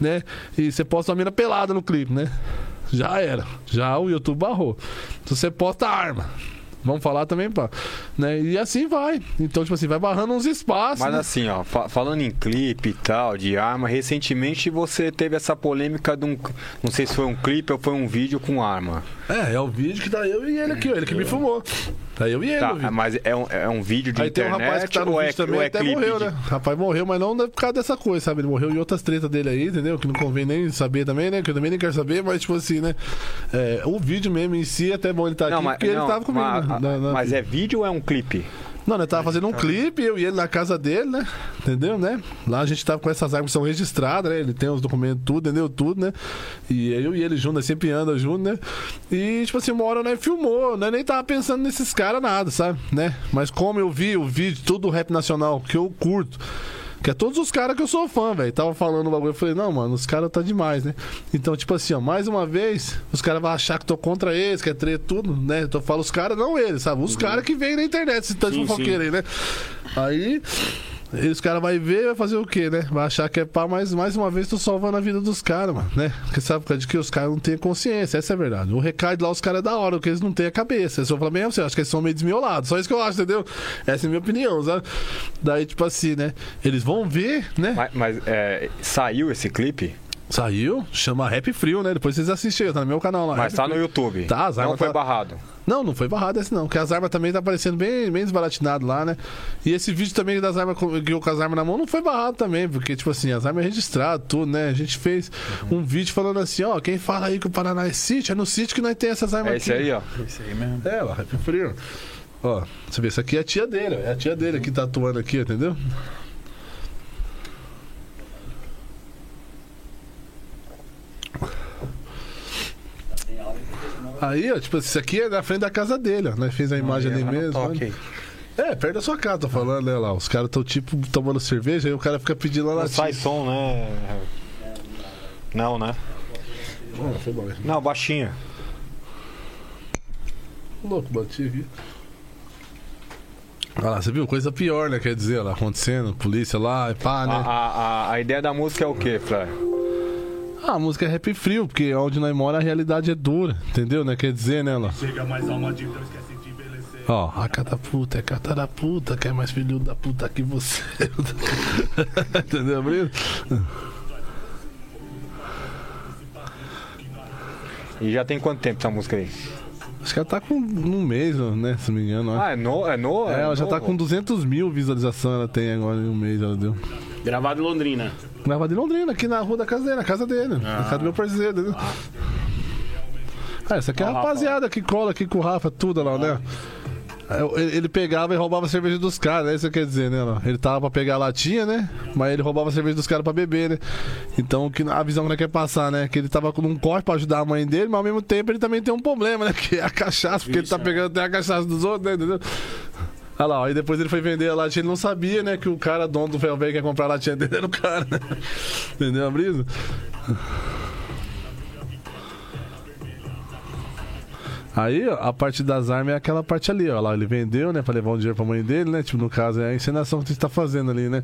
né? E você posta uma mina pelada no clipe, né? Já era. Já o YouTube barrou. Se você posta arma. Vamos falar também, pá. Né? E assim vai. Então, tipo assim, vai barrando uns espaços. Mas né? assim, ó, fa- falando em clipe e tal, de arma, recentemente você teve essa polêmica de um. Não sei se foi um clipe ou foi um vídeo com arma. É, é o vídeo que tá eu e ele aqui, ó. Ele que me filmou. Tá eu e ele. Tá, no vídeo. mas é um, é um vídeo de Aí tem um internet rapaz que tá no ou, é, vídeo também, ou é até clipe? morreu, de- né? Rapaz morreu, mas não é por causa dessa coisa, sabe? Ele morreu em outras tretas dele aí, entendeu? Que não convém nem saber também, né? Que eu também nem quero saber, mas tipo assim, né? É, o vídeo mesmo em si, é até bom ele Não, aqui, porque ele tava comigo. mas, né? Na- na- mas é vídeo ou é um clipe? Não, ele tava fazendo um clipe, eu e ele na casa dele, né? Entendeu, né? Lá a gente tava com essas armas que são registradas, né? Ele tem os documentos, tudo, entendeu? Tudo, né? E eu e ele junto, nós sempre anda junto, né? E, tipo assim, uma hora nós filmou, né? Nem tava pensando nesses caras nada, sabe? Né? Mas como eu vi o vídeo, tudo do rap nacional, que eu curto. Que é todos os caras que eu sou fã, velho. Tava falando o bagulho. Eu falei, não, mano, os caras tá demais, né? Então, tipo assim, ó, mais uma vez, os caras vão achar que tô contra eles, que é treta, tudo, né? Então eu falo os caras, não eles, sabe? Os caras que vêm na internet, esse tanto de Sim, fofoqueiro aí, né? Aí. Aí os caras vão ver e vai fazer o quê, né? Vai achar que é pá, mas mais uma vez tô salvando a vida dos caras, mano, né? Porque sabe por causa de que os caras não têm consciência, essa é a verdade. O recado lá, os caras é da hora, porque eles não têm a cabeça. Vão falar mesmo, você acha que eles são meio desmiolados. Só isso que eu acho, entendeu? Essa é a minha opinião, sabe? Daí, tipo assim, né? Eles vão ver, né? Mas, mas, é, saiu esse clipe? Saiu, chama Rap Frio, né? Depois vocês assistem, tá no meu canal lá. Mas Rap tá no Frio. YouTube. Tá, Não foi tá- barrado. Não, não foi barrado esse não, porque as armas também tá parecendo bem, bem desbaratinado lá, né? E esse vídeo também das armas com, que eu com as armas na mão não foi barrado também, porque, tipo assim, as armas é registrado, tudo, né? A gente fez um vídeo falando assim, ó, quem fala aí que o Paraná é sítio, é no sítio que nós tem essas armas É aqui. esse aí, ó. Isso aí mesmo. É, ó, Rap Frio. Ó, você vê, isso aqui é a tia dele, ó, é a tia dele aqui tatuando aqui, entendeu? Aí, ó, tipo, isso aqui é na frente da casa dele, ó. Nós fez a imagem ali mesmo. olha. É, perto da sua casa, tô falando, né, lá. Os caras tão tipo tomando cerveja, aí o cara fica pedindo lá na Não sai som, né? Não, né? Foi bom. Não, baixinha. Louco, bati aqui. Olha lá, você viu? Coisa pior, né? Quer dizer, lá, acontecendo, polícia lá, e pá, A, né? a, a, a ideia da música é o quê, Flávio? Ah, a música é rap frio, porque onde nós mora a realidade é dura, entendeu, né? Quer dizer, né, lá? Chega mais alma de Deus, esquece de envelhecer. Ó, a cata puta é cata da puta, que é mais filho da puta que você. entendeu, Brito? E já tem quanto tempo essa música aí? Acho que ela tá com um mês, né? Se não me engano. Ah, é no, é no, É, ela já tá novo? com 200 mil visualizações, ela tem agora em um mês, ela deu. Gravado em Londrina. Gravado em Londrina, aqui na rua da casa dele, na casa dele, na casa do meu parceiro, entendeu? Ah, essa aqui é a rapaziada que cola aqui com o Rafa, tudo lá, né? É, Ele pegava e roubava a cerveja dos caras, né? Isso quer dizer, né? Ele tava pra pegar a latinha, né? Mas ele roubava a cerveja dos caras pra beber, né? Então a visão que ele quer passar, né? Que ele tava com um corte pra ajudar a mãe dele, mas ao mesmo tempo ele também tem um problema, né? Que é a cachaça, porque ele tá é. pegando até a cachaça dos outros, né? Entendeu? Lá, e depois ele foi vender a latinha, ele não sabia, né, que o cara, dono do ferro velho, ia comprar a latinha dele era o cara, né? Entendeu a brisa? Aí, ó, a parte das armas é aquela parte ali, ó. Lá ele vendeu, né, pra levar um dinheiro pra mãe dele, né? Tipo, no caso, é a encenação que gente tá fazendo ali, né?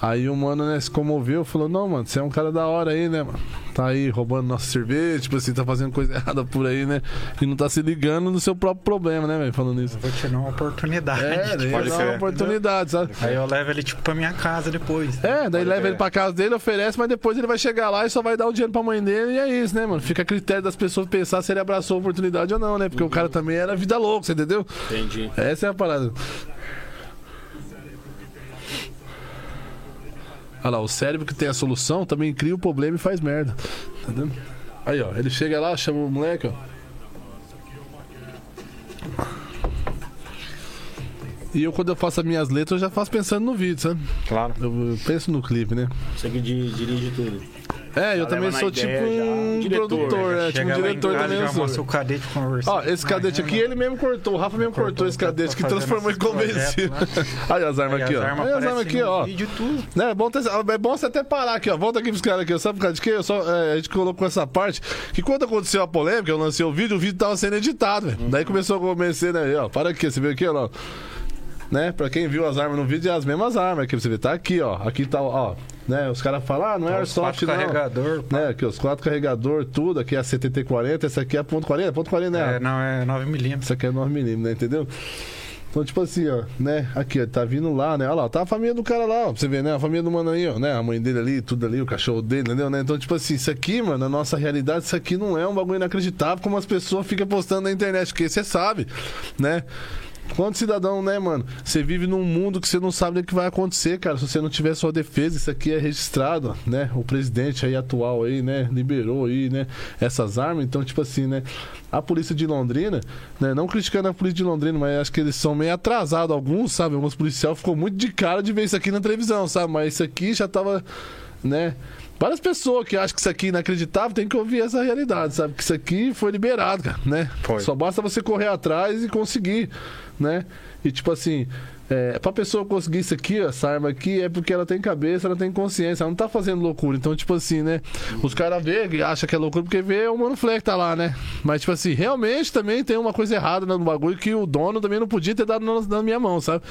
Aí o mano, né, se comoveu, falou, não, mano, você é um cara da hora aí, né, mano? tá aí roubando nossa cerveja, tipo assim, tá fazendo coisa errada por aí, né? E não tá se ligando no seu próprio problema, né, velho? Falando isso. Vou te dar uma oportunidade. É, daí pode uma oportunidade, sabe? Aí eu levo ele, tipo, pra minha casa depois. É, daí leva ele pra casa dele, oferece, mas depois ele vai chegar lá e só vai dar o dinheiro pra mãe dele e é isso, né, mano? Fica a critério das pessoas pensar se ele abraçou a oportunidade ou não, né? Porque o cara também era vida louca, você entendeu? Entendi. Essa é a parada. Olha lá, o cérebro que tem a solução também cria o problema e faz merda. Entendeu? Aí, ó, ele chega lá, chama o moleque, ó. E eu, quando eu faço as minhas letras, eu já faço pensando no vídeo, sabe? Claro. Eu, eu penso no clipe, né? Você que di- dirige tudo. É, eu Já também sou tipo um Diretor, produtor, né? é, tipo um diretor casa, também. já mostra o cadete conversando. Ó, esse cadete aqui, ele mesmo cortou. O Rafa mesmo cortou esse cadete que Tá transformou em convencido. projeto Aí as armas aqui, ó. Aí as armas aqui, ó. Né, é, bom ter- é bom você até parar aqui, ó. Volta aqui pros caras aqui, ó. Sabe por causa de quê? Eu só, é, a gente colocou essa parte que quando aconteceu a polêmica, eu lancei o vídeo, o vídeo tava sendo editado, velho. Daí começou a convencer, né? Aí, ó, para aqui, você viu aqui, ó. Né? Pra quem viu as armas no vídeo, é as mesmas armas aqui, você vê. Tá aqui, ó. Aqui tá, ó. Né? Os caras falam, ah, não é Os airsoft, não. carregador. pá. Né? Aqui, os quatro carregador, tudo. Aqui é a 7040, essa aqui é a ponto .40, ponto .40, né? É, não, é 9mm. Isso aqui é 9mm, né? Entendeu? Então, tipo assim, ó, né? Aqui, ó, tá vindo lá, né? Olha lá, tá a família do cara lá, ó, pra você ver, né? A família do mano aí, ó, né? A mãe dele ali, tudo ali, o cachorro dele, entendeu? Né? Então, tipo assim, isso aqui, mano, na nossa realidade, isso aqui não é um bagulho inacreditável como as pessoas ficam postando na internet, porque você sabe, né? Quanto cidadão, né, mano? Você vive num mundo que você não sabe o que vai acontecer, cara. Se você não tiver sua defesa, isso aqui é registrado, né? O presidente aí atual aí, né, liberou aí, né, essas armas. Então, tipo assim, né, a polícia de Londrina, né, não criticando a polícia de Londrina, mas acho que eles são meio atrasados alguns, sabe? Alguns policiais ficou muito de cara de ver isso aqui na televisão, sabe? Mas isso aqui já tava, né, Várias pessoas que acham que isso aqui é inacreditável tem que ouvir essa realidade, sabe? Que isso aqui foi liberado, cara, né? Foi. Só basta você correr atrás e conseguir, né? E tipo assim, é, pra pessoa conseguir isso aqui, ó, essa arma aqui, é porque ela tem cabeça, ela tem consciência, ela não tá fazendo loucura. Então, tipo assim, né? Os caras vê acham que é loucura porque vê o Mano Fleck tá lá, né? Mas, tipo assim, realmente também tem uma coisa errada no bagulho que o dono também não podia ter dado na, na minha mão, sabe?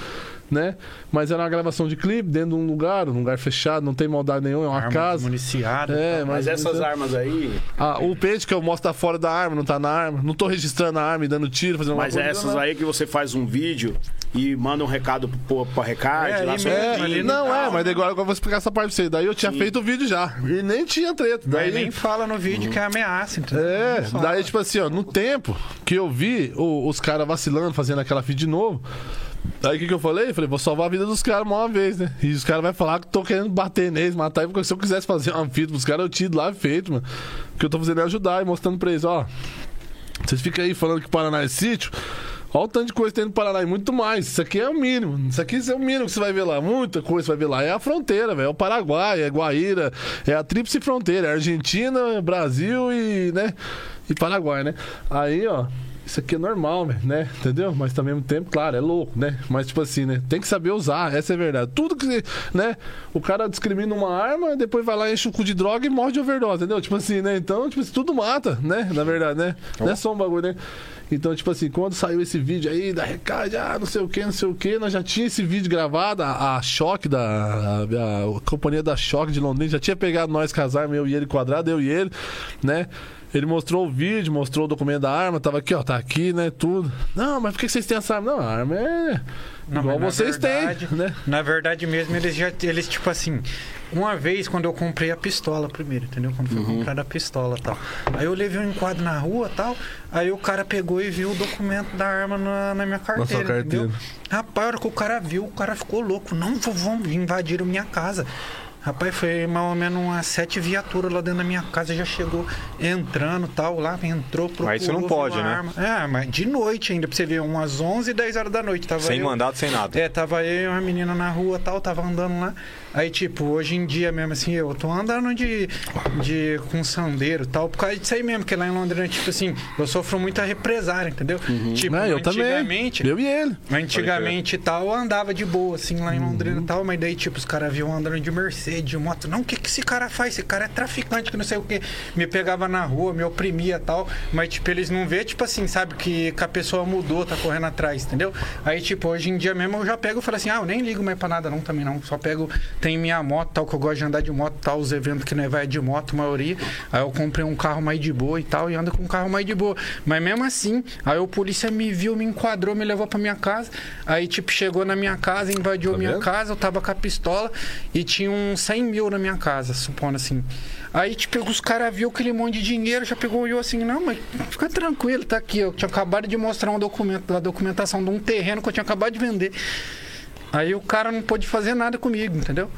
Né? Mas era uma gravação de clipe dentro de um lugar, um lugar fechado, não tem maldade nenhuma, é uma Arma casa. municiada. É, Mas mas, essas armas aí. Ah, o peixe que eu mostro tá fora da arma, não tá na arma. Não tô registrando a arma e dando tiro, fazendo uma Mas coisa, essas não. aí que você faz um vídeo e manda um recado pro, pro recado, É, lá É, ali não é, mas né? agora eu vou explicar essa parte pra você. Daí eu tinha feito o vídeo já. E nem tinha treta. Daí Daí nem fala no vídeo que é ameaça, entendeu? É, daí, tipo assim, ó, no tempo que eu vi o- os caras vacilando, fazendo aquela fita de novo. Aí o que, que eu falei? Falei, vou salvar a vida dos caras uma vez, né? E os caras vão falar que tô querendo bater neles, matar eles, porque se eu quisesse fazer uma fita pros caras, eu tinha lá feito, mano. O que eu tô fazendo é ajudar e mostrando pra eles, ó. Vocês ficam aí falando que Paraná é sítio. Olha o tanto de coisa que tem no Paraná e muito mais. Isso aqui é o mínimo. Isso aqui é o mínimo que você vai ver lá. Muita coisa você vai ver lá. É a fronteira, velho. É o Paraguai, é Guaíra, é a tríplice fronteira. É Argentina, Brasil e, né? E Paraguai, né? Aí, ó. Isso aqui é normal, né? Entendeu? Mas também ao mesmo tempo, claro, é louco, né? Mas, tipo assim, né? Tem que saber usar, essa é a verdade. Tudo que, né? O cara discrimina uma arma, depois vai lá, enche o cu de droga e morre de overdose, entendeu? Tipo assim, né? Então, tipo assim, tudo mata, né? Na verdade, né? Não é só um bagulho, né? Então, tipo assim, quando saiu esse vídeo aí da Recade, ah, não sei o que, não sei o que, nós já tinha esse vídeo gravado, a, a Choque da. A, a companhia da Choque de Londrina já tinha pegado nós casar, eu e ele quadrado, eu e ele, né? Ele mostrou o vídeo, mostrou o documento da arma, tava aqui, ó, tá aqui, né, tudo. Não, mas por que vocês têm essa arma? Não, a arma é Não, igual na vocês verdade- têm, né? Na verdade mesmo, eles já, eles tipo assim, uma vez quando eu comprei a pistola primeiro, entendeu? Quando Uhum. fui comprar a pistola e tal. Aí eu levei um enquadro na rua e tal, aí o cara pegou e viu o documento da arma na, na minha carteira, carteira. entendeu? Rapaz, a hora que o cara viu, o cara ficou louco. Não, vou- vão invadir minha casa. Rapaz, foi mais ou menos umas sete viaturas lá dentro da minha casa, já chegou entrando tal, lá, entrou, procurou, Mas isso não pode, né? arma. É, mas de noite ainda, pra você ver, umas 11, 10 horas da noite. Tava Sem eu- mandado, sem nada. é, tava eu e uma menina na rua tal, tava andando lá. Aí, tipo, hoje em dia mesmo, assim, eu tô andando de, de com sandeiro e tal, por causa disso aí mesmo, que lá em Londrina, tipo assim, eu sofro muita represária, entendeu? Tipo, Né, eu também. antigamente. Eu e ele. Antigamente e tal, eu andava de boa, assim, lá em Londrina e tal, mas daí, tipo, os caras viam andando de Mercedes, de moto. Não, o que, que esse cara faz? Esse cara é traficante, que não sei o que. Me pegava na rua, me oprimia e tal. Mas, tipo, eles não vê, tipo assim, sabe, que, que a pessoa mudou, tá correndo atrás, entendeu? Aí, tipo, hoje em dia mesmo eu já pego e falo assim, ah, eu nem ligo mais pra nada, não, também não. Só pego, tenho minha moto, tal, que eu gosto de andar de moto, tal, os eventos que nós vai de moto, a maioria. Aí eu comprei um carro mais de boa e tal, e anda com um carro mais de boa. Mas mesmo assim, aí o polícia me viu, me enquadrou, me levou pra minha casa. Aí, tipo, chegou na minha casa, invadiu Tá minha vendo? casa, eu tava com a pistola e tinha uns 100 mil na minha casa, supondo assim. Aí, tipo, os caras viu aquele monte de dinheiro, já pegou eu assim, não, mas fica tranquilo, tá aqui. Eu tinha acabado de mostrar um documento, da documentação de um terreno que eu tinha acabado de vender. Aí o cara não pôde fazer nada comigo, entendeu?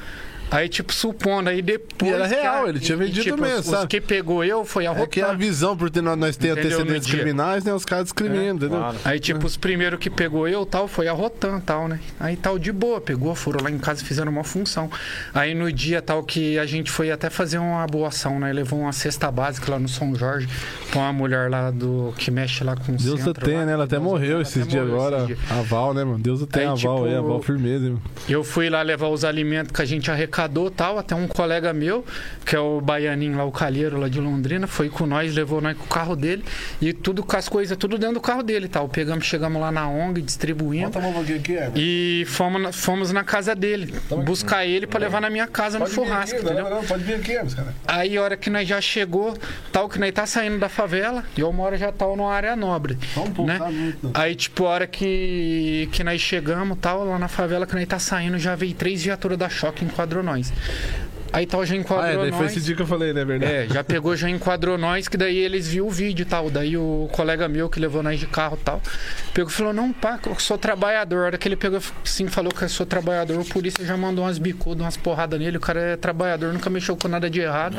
Aí, tipo, supondo, aí depois. E era real, a- ele tinha e, vendido tipo, mesmo, os, sabe? Os que pegou eu foi a É que a visão, por ter, nós ter Entendeu, antecedentes dia. criminais, né? Os caras discriminam, entendeu? Claro. Aí, tipo, os primeiros que pegou eu, tal, foi a Rotan, tal, né? Aí, tal, de boa, pegou, foram lá em casa e fizeram uma função. Aí, no dia, tal, que a gente foi até fazer uma boa ação, né? Levou uma cesta básica lá no São Jorge pra uma mulher lá do... que mexe lá com o Deus centro, tem, lá. né? Ela até Deus morreu esses dias agora. esses dias. Aval, né, mano? Deus tem Aí, aval aí, tipo, aval firmeza, hein, mano. Eu fui lá levar os alimentos que a gente arrecadou tal, até um colega meu, que é o baianinho lá, o calheiro lá de Londrina, foi com nós, levou nós com o carro dele e tudo com as coisas, tudo dentro do carro dele tal. Pegamos, chegamos lá na ONG, distribuímos. a mão aqui, é. E fomos na, fomos na casa dele, buscar ele pra levar na minha casa no churrasco, entendeu? pode vir aqui, cara. Aí a hora que nós já chegou, tal, que nós tá saindo da favela, e eu moro já tal numa área nobre. Só um pouco, né? tá muito, não. Aí, tipo, a hora que, que nós chegamos, tal, lá na favela que nós tá saindo, já veio três viaturas da choque enquadrou nós. Aí tal, já Ah, enquadrou é, daí foi nós. esse dia que eu falei, né? Verdade. É, já pegou, já enquadrou nós, que daí eles viu o vídeo e tal. Daí o colega meu que levou nós de carro e tal, pegou e falou, não, pá, eu sou trabalhador. A hora que ele pegou assim, falou que eu sou trabalhador, o polícia já mandou umas bicudas, umas porradas nele. O cara é trabalhador, nunca mexeu com nada de errado.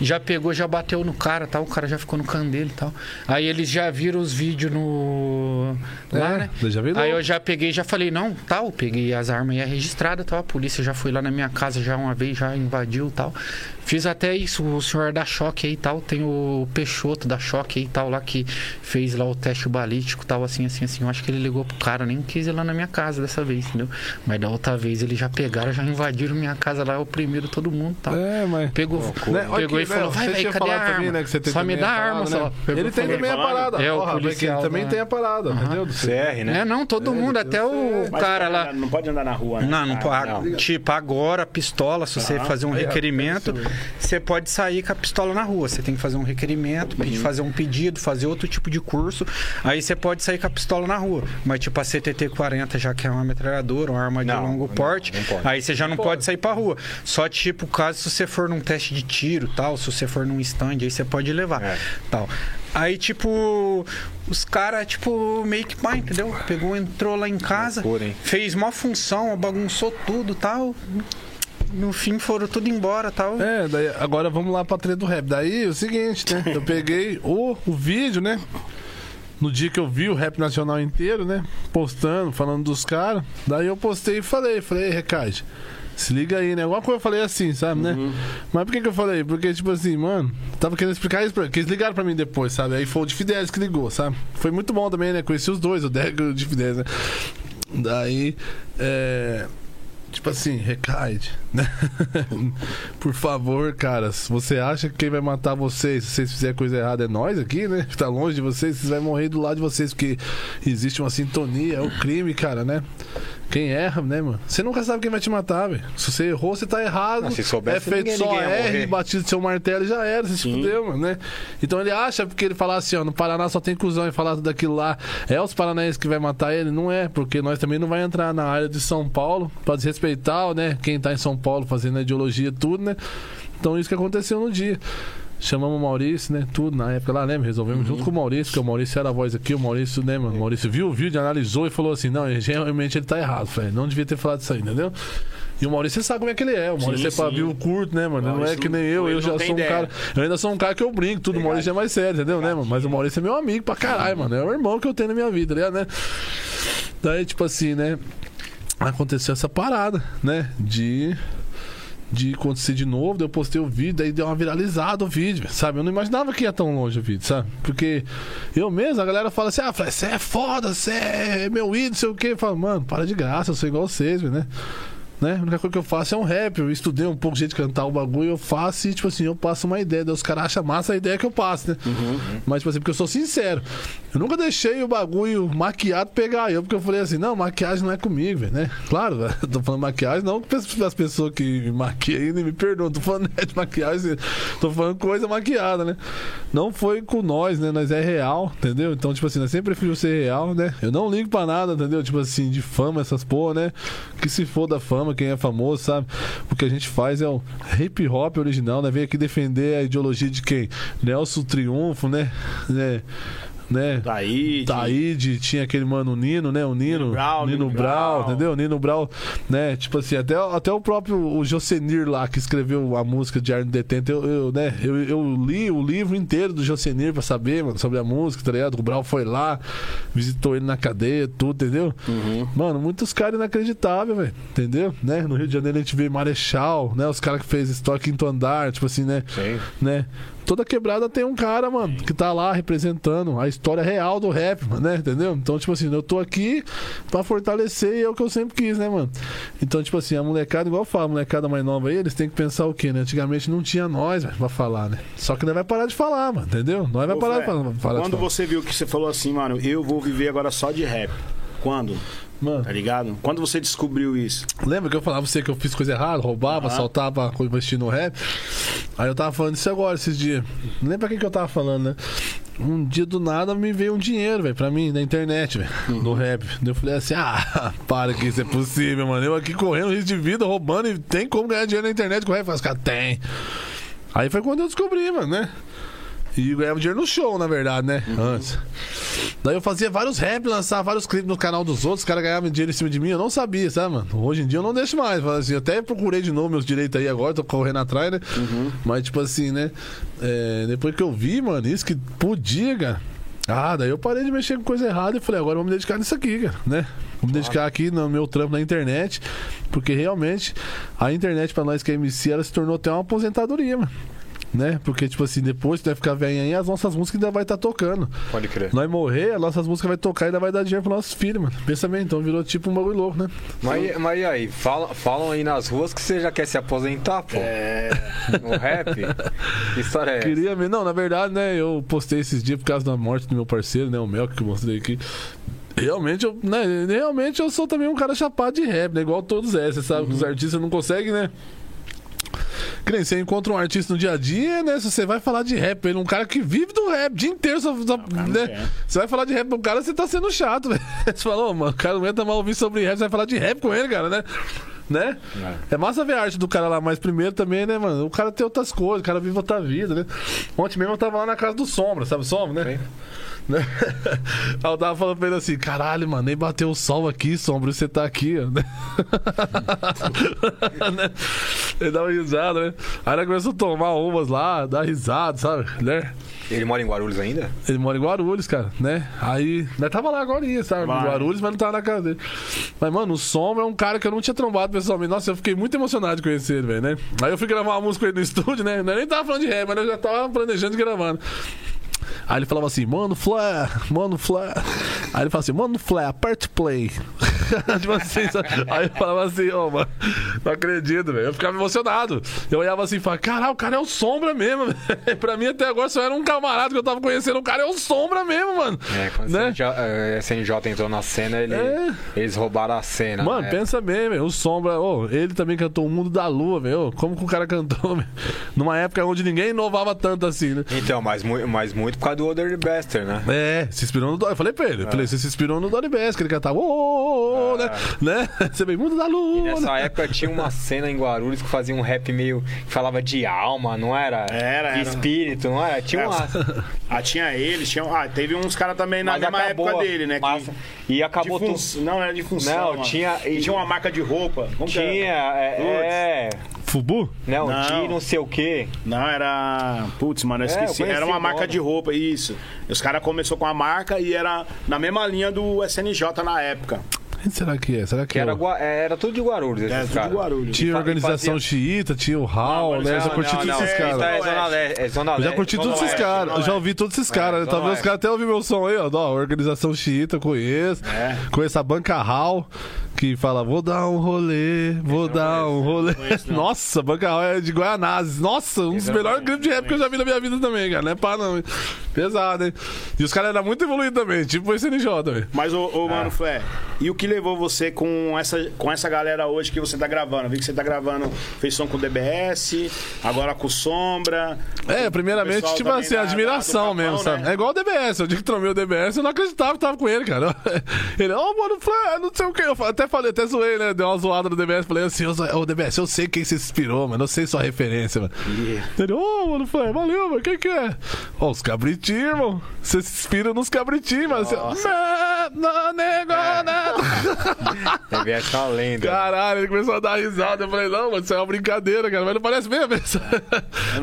Já pegou, já bateu no cara tal, o cara já ficou no cano dele e tal. Aí eles já viram os vídeos no. Lá, É, né? já veio Aí eu já peguei, já falei, não, tal, peguei as armas aí registradas, tal. A polícia já foi lá na minha casa já uma vez, já invadiu e tal. Fiz até isso, o senhor da choque aí e tal. Tem o Peixoto da choque aí e tal, lá que fez lá o teste balístico tal, assim, assim, assim. Eu acho que ele ligou pro cara, nem quis ir lá na minha casa dessa vez, entendeu? Mas da outra vez eles já pegaram, já invadiram minha casa lá, oprimiram todo mundo e tal. É, mas. Pegou, Né, olha pegou que, e falou, né, vai, velho, tinha cadê a arma? também, né, que você tem só me dá a arma, parada, só. né? Pegou Ele tem falou, também a parada. É, o porque ele policial também tem a parada, entendeu? CR, né? É, não, todo mundo, até o cara lá. não pode andar na rua, né? Não, não Ah, pode. Tipo, agora, pistola, se você fazer um requerimento, você pode sair com a pistola na rua. Você tem que fazer um requerimento, pedir- fazer um pedido, fazer outro tipo de curso. Aí você pode sair com a pistola na rua. Mas, tipo, a CTT-40, já que é uma metralhadora, uma arma de Não, longo não, porte, não pode. aí você já não pode sair pra rua. Só, tipo, caso se você for num teste de tiro tal, se você for num stand, aí você pode levar. É. Tal. Aí, tipo, os caras, tipo, meio que pá, entendeu? Pegou, entrou lá em casa, Loucura, fez mó função, bagunçou tudo tal. No fim foram tudo embora tal. É, daí, agora vamos lá pra treta do rap. Daí o seguinte, né? Eu peguei o, o vídeo, né? No dia que eu vi o rap nacional inteiro, né? Postando, falando dos caras. Daí eu postei e falei, falei, "Ei, Recade, se liga aí, né? Alguma coisa eu falei assim, sabe, né? Mas por que que eu falei? Porque, tipo assim, mano, tava querendo explicar isso pra que eles ligaram pra mim depois, sabe? Aí foi o de Fidelis que ligou, sabe? Foi muito bom também, né? Conheci os dois, o Derek e o de Fidelis, né? Daí, é... Tipo assim, recaide, né? Por favor, cara, você acha que quem vai matar vocês, se vocês fizerem coisa errada, é nós aqui, né? Tá longe de vocês, vocês vão morrer do lado de vocês, porque existe uma sintonia, é o crime, cara, né? Quem erra, né, mano? Você nunca sabe quem vai te matar, velho. Se você errou, você tá errado. Ah, se soubesse, é feito ninguém- só ninguém R, batido seu martelo e já era, você se Sim. fudeu, mano, né? Então ele acha porque ele fala assim, ó, no Paraná só tem cuzão e falar daquilo lá. É os paranaenses que vai matar ele? Não é, porque nós também não vai entrar na área de São Paulo pra desrespeitar, né? Quem tá em São Paulo fazendo a ideologia tudo, né? Então isso que aconteceu no dia. Chamamos o Maurício, né? Tudo na época lá, lembra? Resolvemos junto com o Maurício, porque o Maurício era a voz aqui, o Maurício, né, mano? O Maurício viu o vídeo, analisou e falou assim: não, realmente ele tá errado, velho. Não devia ter falado isso aí, entendeu? E o Maurício, você sabe como é que ele é. O Maurício é sim. pavio curto, né, mano? Não é Maurício, que nem eu, eu já sou um ideia. cara. Eu ainda sou um cara que eu brinco, tudo. O Maurício é mais sério, entendeu, né, mano? Mas o Maurício é meu amigo pra caralho, mano. É o irmão que eu tenho na minha vida, tá ligado, né? Daí, tipo assim, né? Aconteceu essa parada, né? De de acontecer de novo, daí eu postei o vídeo, daí deu uma viralizada o vídeo, sabe? Eu não imaginava que ia tão longe o vídeo, sabe? Porque eu mesmo, a galera fala assim, ah, você é foda, você é meu ídolo, sei o quê. Eu falo, mano, para de graça, eu sou igual vocês, né? Né? A única coisa que eu faço é um rap. Eu estudei um pouco de jeito de cantar o bagulho, eu faço e, tipo assim, eu passo uma ideia. Daí os caras acham massa a ideia que eu passo, né? Mas, tipo assim, porque eu sou sincero. Eu nunca deixei o bagulho maquiado pegar eu, porque eu falei assim, não, maquiagem não é comigo, velho, né? Claro, velho, eu tô falando maquiagem, não as pessoas que me maquiam ainda me perdoam. Tô falando né, de maquiagem, tô falando coisa maquiada, né? Não foi com nós, né? Nós é real, entendeu? Então, tipo assim, nós sempre prefiro ser real, né? Eu não ligo pra nada, entendeu? Tipo assim, de fama, essas porra, né? Que se for da fama, quem é famoso, sabe? O que a gente faz é o hip hop original, né? Vem aqui defender a ideologia de quem? Nelson Triunfo, né? né? Né? Daí. Taíde, tinha aquele mano Nino, né? O Nino. Nino Brown, Nino Nino Brown, Brown. entendeu? Nino Brown, né? Tipo assim, até, até o próprio o Josenir lá, que escreveu a música de Arno Detento, eu, eu, né? Eu, eu li o livro inteiro do Josenir pra saber, mano, sobre a música, tá ligado? O Brown foi lá, visitou ele na cadeia, tudo, entendeu? Mano, muitos caras inacreditáveis, velho, entendeu? Né? No Rio de Janeiro a gente vê Marechal, né? Os caras que fez História Quinto Andar, tipo assim, né? Sim. né? Toda quebrada tem um cara, mano, que tá lá representando a história real do rap, mano, né? Entendeu? Então, tipo assim, eu tô aqui pra fortalecer e é o que eu sempre quis, né, mano? Então, tipo assim, a molecada, igual eu falo, a molecada mais nova aí, eles têm que pensar o quê, né? Antigamente não tinha nós, velho, pra falar, né? Só que nós vai parar de falar, mano, entendeu? Nós vai Ô, parar Fé, de falar. parar de Quando falar. você viu que você falou assim, mano, eu vou viver agora só de rap. Quando? Mano, Tá ligado? Quando você descobriu isso? Lembra que eu falava pra você que eu fiz coisa errada, roubava, Aham. assaltava, investir no rap? Aí eu tava falando isso agora, esses dias. Não lembra quem que eu tava falando, né? Um dia do nada me veio um dinheiro, velho, pra mim, na internet, velho, no rap. Daí eu falei assim: ah, para que isso é possível, mano. Eu aqui correndo risco de vida, roubando e tem como ganhar dinheiro na internet com rap? Os caras, tem. Aí foi quando eu descobri, mano, né? E ganhava dinheiro no show, na verdade, né? Antes. Daí eu fazia vários rap, lançava vários clipes no canal dos outros, os caras ganhavam dinheiro em cima de mim, eu não sabia, sabe, mano? Hoje em dia eu não deixo mais. Assim, eu até procurei de novo meus direitos aí agora, tô correndo atrás, né? Mas, tipo assim, né? é, depois que eu vi, mano, isso que podia, cara. Ah, daí eu parei de mexer com coisa errada e falei, agora vou me dedicar nisso aqui, cara, né? Vou me dedicar aqui no meu trampo na internet, porque realmente a internet pra nós que é MC, ela se tornou até uma aposentadoria, mano. Né? Porque, tipo assim, depois que vai ficar velho aí, as nossas músicas ainda vai estar tocando. Pode crer. Nós morrer, as nossas músicas vai tocar e ainda vai dar dinheiro pros nossos filhos, mano. Pensa bem, então virou tipo um bagulho louco, né? Mas, mas e aí? Falam, falam aí nas ruas que você já quer se aposentar, pô. É. No rap? Que história é essa? Queria mesmo. Não, na verdade, né, eu postei esses dias por causa da morte do meu parceiro, né, o Mel, que eu mostrei aqui. Realmente eu, né, realmente eu sou também um cara chapado de rap, né? Igual todos é. Você sabe que os artistas não conseguem, né? Que nem você encontra um artista no dia a dia, né? Se você vai falar de rap, ele é um cara que vive do rap o dia inteiro, só, só- cara não né? quer. Você vai falar de rap pro cara, você tá sendo chato, velho. Você falou, mano, o cara não aguenta mal ouvir sobre rap, você vai falar de rap com ele, cara, né? Né? É massa ver a arte do cara lá, mas primeiro também, né, mano? O cara tem outras coisas, o cara vive outra vida, né? Ontem mesmo eu tava lá na casa do Sombra, sabe o Sombra, né? Né? Aí eu tava falando pra ele assim, caralho, mano, nem bateu o sol aqui, Sombra, você tá aqui, ó. né? Né? Ele dá uma risada, né? Aí ele começou a tomar umas lá, dar risada, sabe? Né? Ele mora em Guarulhos ainda? Ele mora em Guarulhos, cara, né? Aí, nós tava lá agora, sabe? Em Vai. Guarulhos, mas não tava na casa dele. Mas, mano, o Sombra é um cara que eu não tinha trombado pessoalmente. Nossa, eu fiquei muito emocionado de conhecer ele, velho, né? Aí eu fui gravar uma música com ele no estúdio, né? Eu nem tava falando de rap, mas eu já tava planejando de gravar. né? Aí ele falava assim, mano, Flá, mano, Flá. Aí ele falava assim, mano, Flá, aperte play. tipo assim? Aí eu falava assim, ô, mano, não acredito, velho. Eu ficava emocionado. Eu olhava assim e falava, caralho, o cara é o Sombra mesmo, velho. Pra mim até agora só era um camarada que eu tava conhecendo. O cara é o Sombra mesmo, mano. É, quando Né? o SNJ, SNJ entrou na cena, ele- É. eles roubaram a cena. Mano, né? pensa bem, velho. O Sombra, ô, ele também cantou O Mundo da Lua, velho. Ô, Como que o cara cantou, velho? Numa época onde ninguém inovava tanto assim, né? Então, mas, mas muito por causa do Other Bester, né? É, se inspirou no Dory. Eu falei pra ele, eu falei, você se inspirou no Dory Bass, que ele cantava, ô, ô, ô, ô, né? né? Você vem Mundo da E Lua. nessa né? época tinha uma cena em Guarulhos que fazia um rap meio. que falava de alma, não era? Era, De era. espírito, não era? Tinha É, uma. Ah, tinha eles, tinha. Ah, teve uns caras também na Mas mesma acabou, época dele, né? que- mas- E acabou de tudo. fun- Não, era de função. Não, mano. tinha- E tinha uma marca de roupa. Como que Tinha. É. é Fubu? não, Não. tinha não sei o quê. Não, era. Putz, mano, eu É, eu esqueci. era uma marca de roupa, isso. Os caras começou com a marca e era na mesma linha do SNJ na época. Será que é? Será que, Que é era, o- é, era tudo de Guarulhos, esses É, tudo de Guarulhos. Tinha a organização xiita, tinha o Hall, Não, né? Eu já curti todos esses é, caras. É Zona Leste. É Zona Eu já curti todos esses caras, eu já ouvi todos esses caras. Talvez os caras até ouviram meu som aí, ó. organização xiita, conheço. É. Conheço a banca Hall, que fala, vou dar um rolê, vou dar um rolê. conheço, não. Nossa, Banca é de Guianazes. Nossa, um dos melhores clipes de rap que eu já vi na minha vida também, cara. Não é pá, não. hein? Pesado, hein? E os caras eram muito evoluídos também, tipo esse NJ, velho. Mas, ô, ô Ah. Mano Flé, e o que levou você com essa, com essa galera hoje que você tá gravando? Eu vi que você tá gravando, fez som com o DBS, agora com o Sombra. É, primeiramente, tipo também assim, da- admiração da- do mesmo, Capão, sabe? né? É igual o DBS. Eu digo que tromei o DBS, eu não acreditava que tava com ele, cara. Ele, ô, mano, Flé, não sei o que. Eu até falei, até zoei, né? Deu uma zoada no DBS. Falei assim, ô, ô, DBS, eu sei quem se inspirou, mano. Eu sei sua referência, mano. Ele, ô, mano, Flé, valeu, mano. Quem que é? Ó, os cabritinhos, irmão. Você se inspira nos cabritinhos, mano. Você, "Né, não, nego, É. né?" DBS é uma lenda. Caralho, ele começou a dar risada. Eu falei, não, mano, isso é uma brincadeira, cara. Mas não parece mesmo.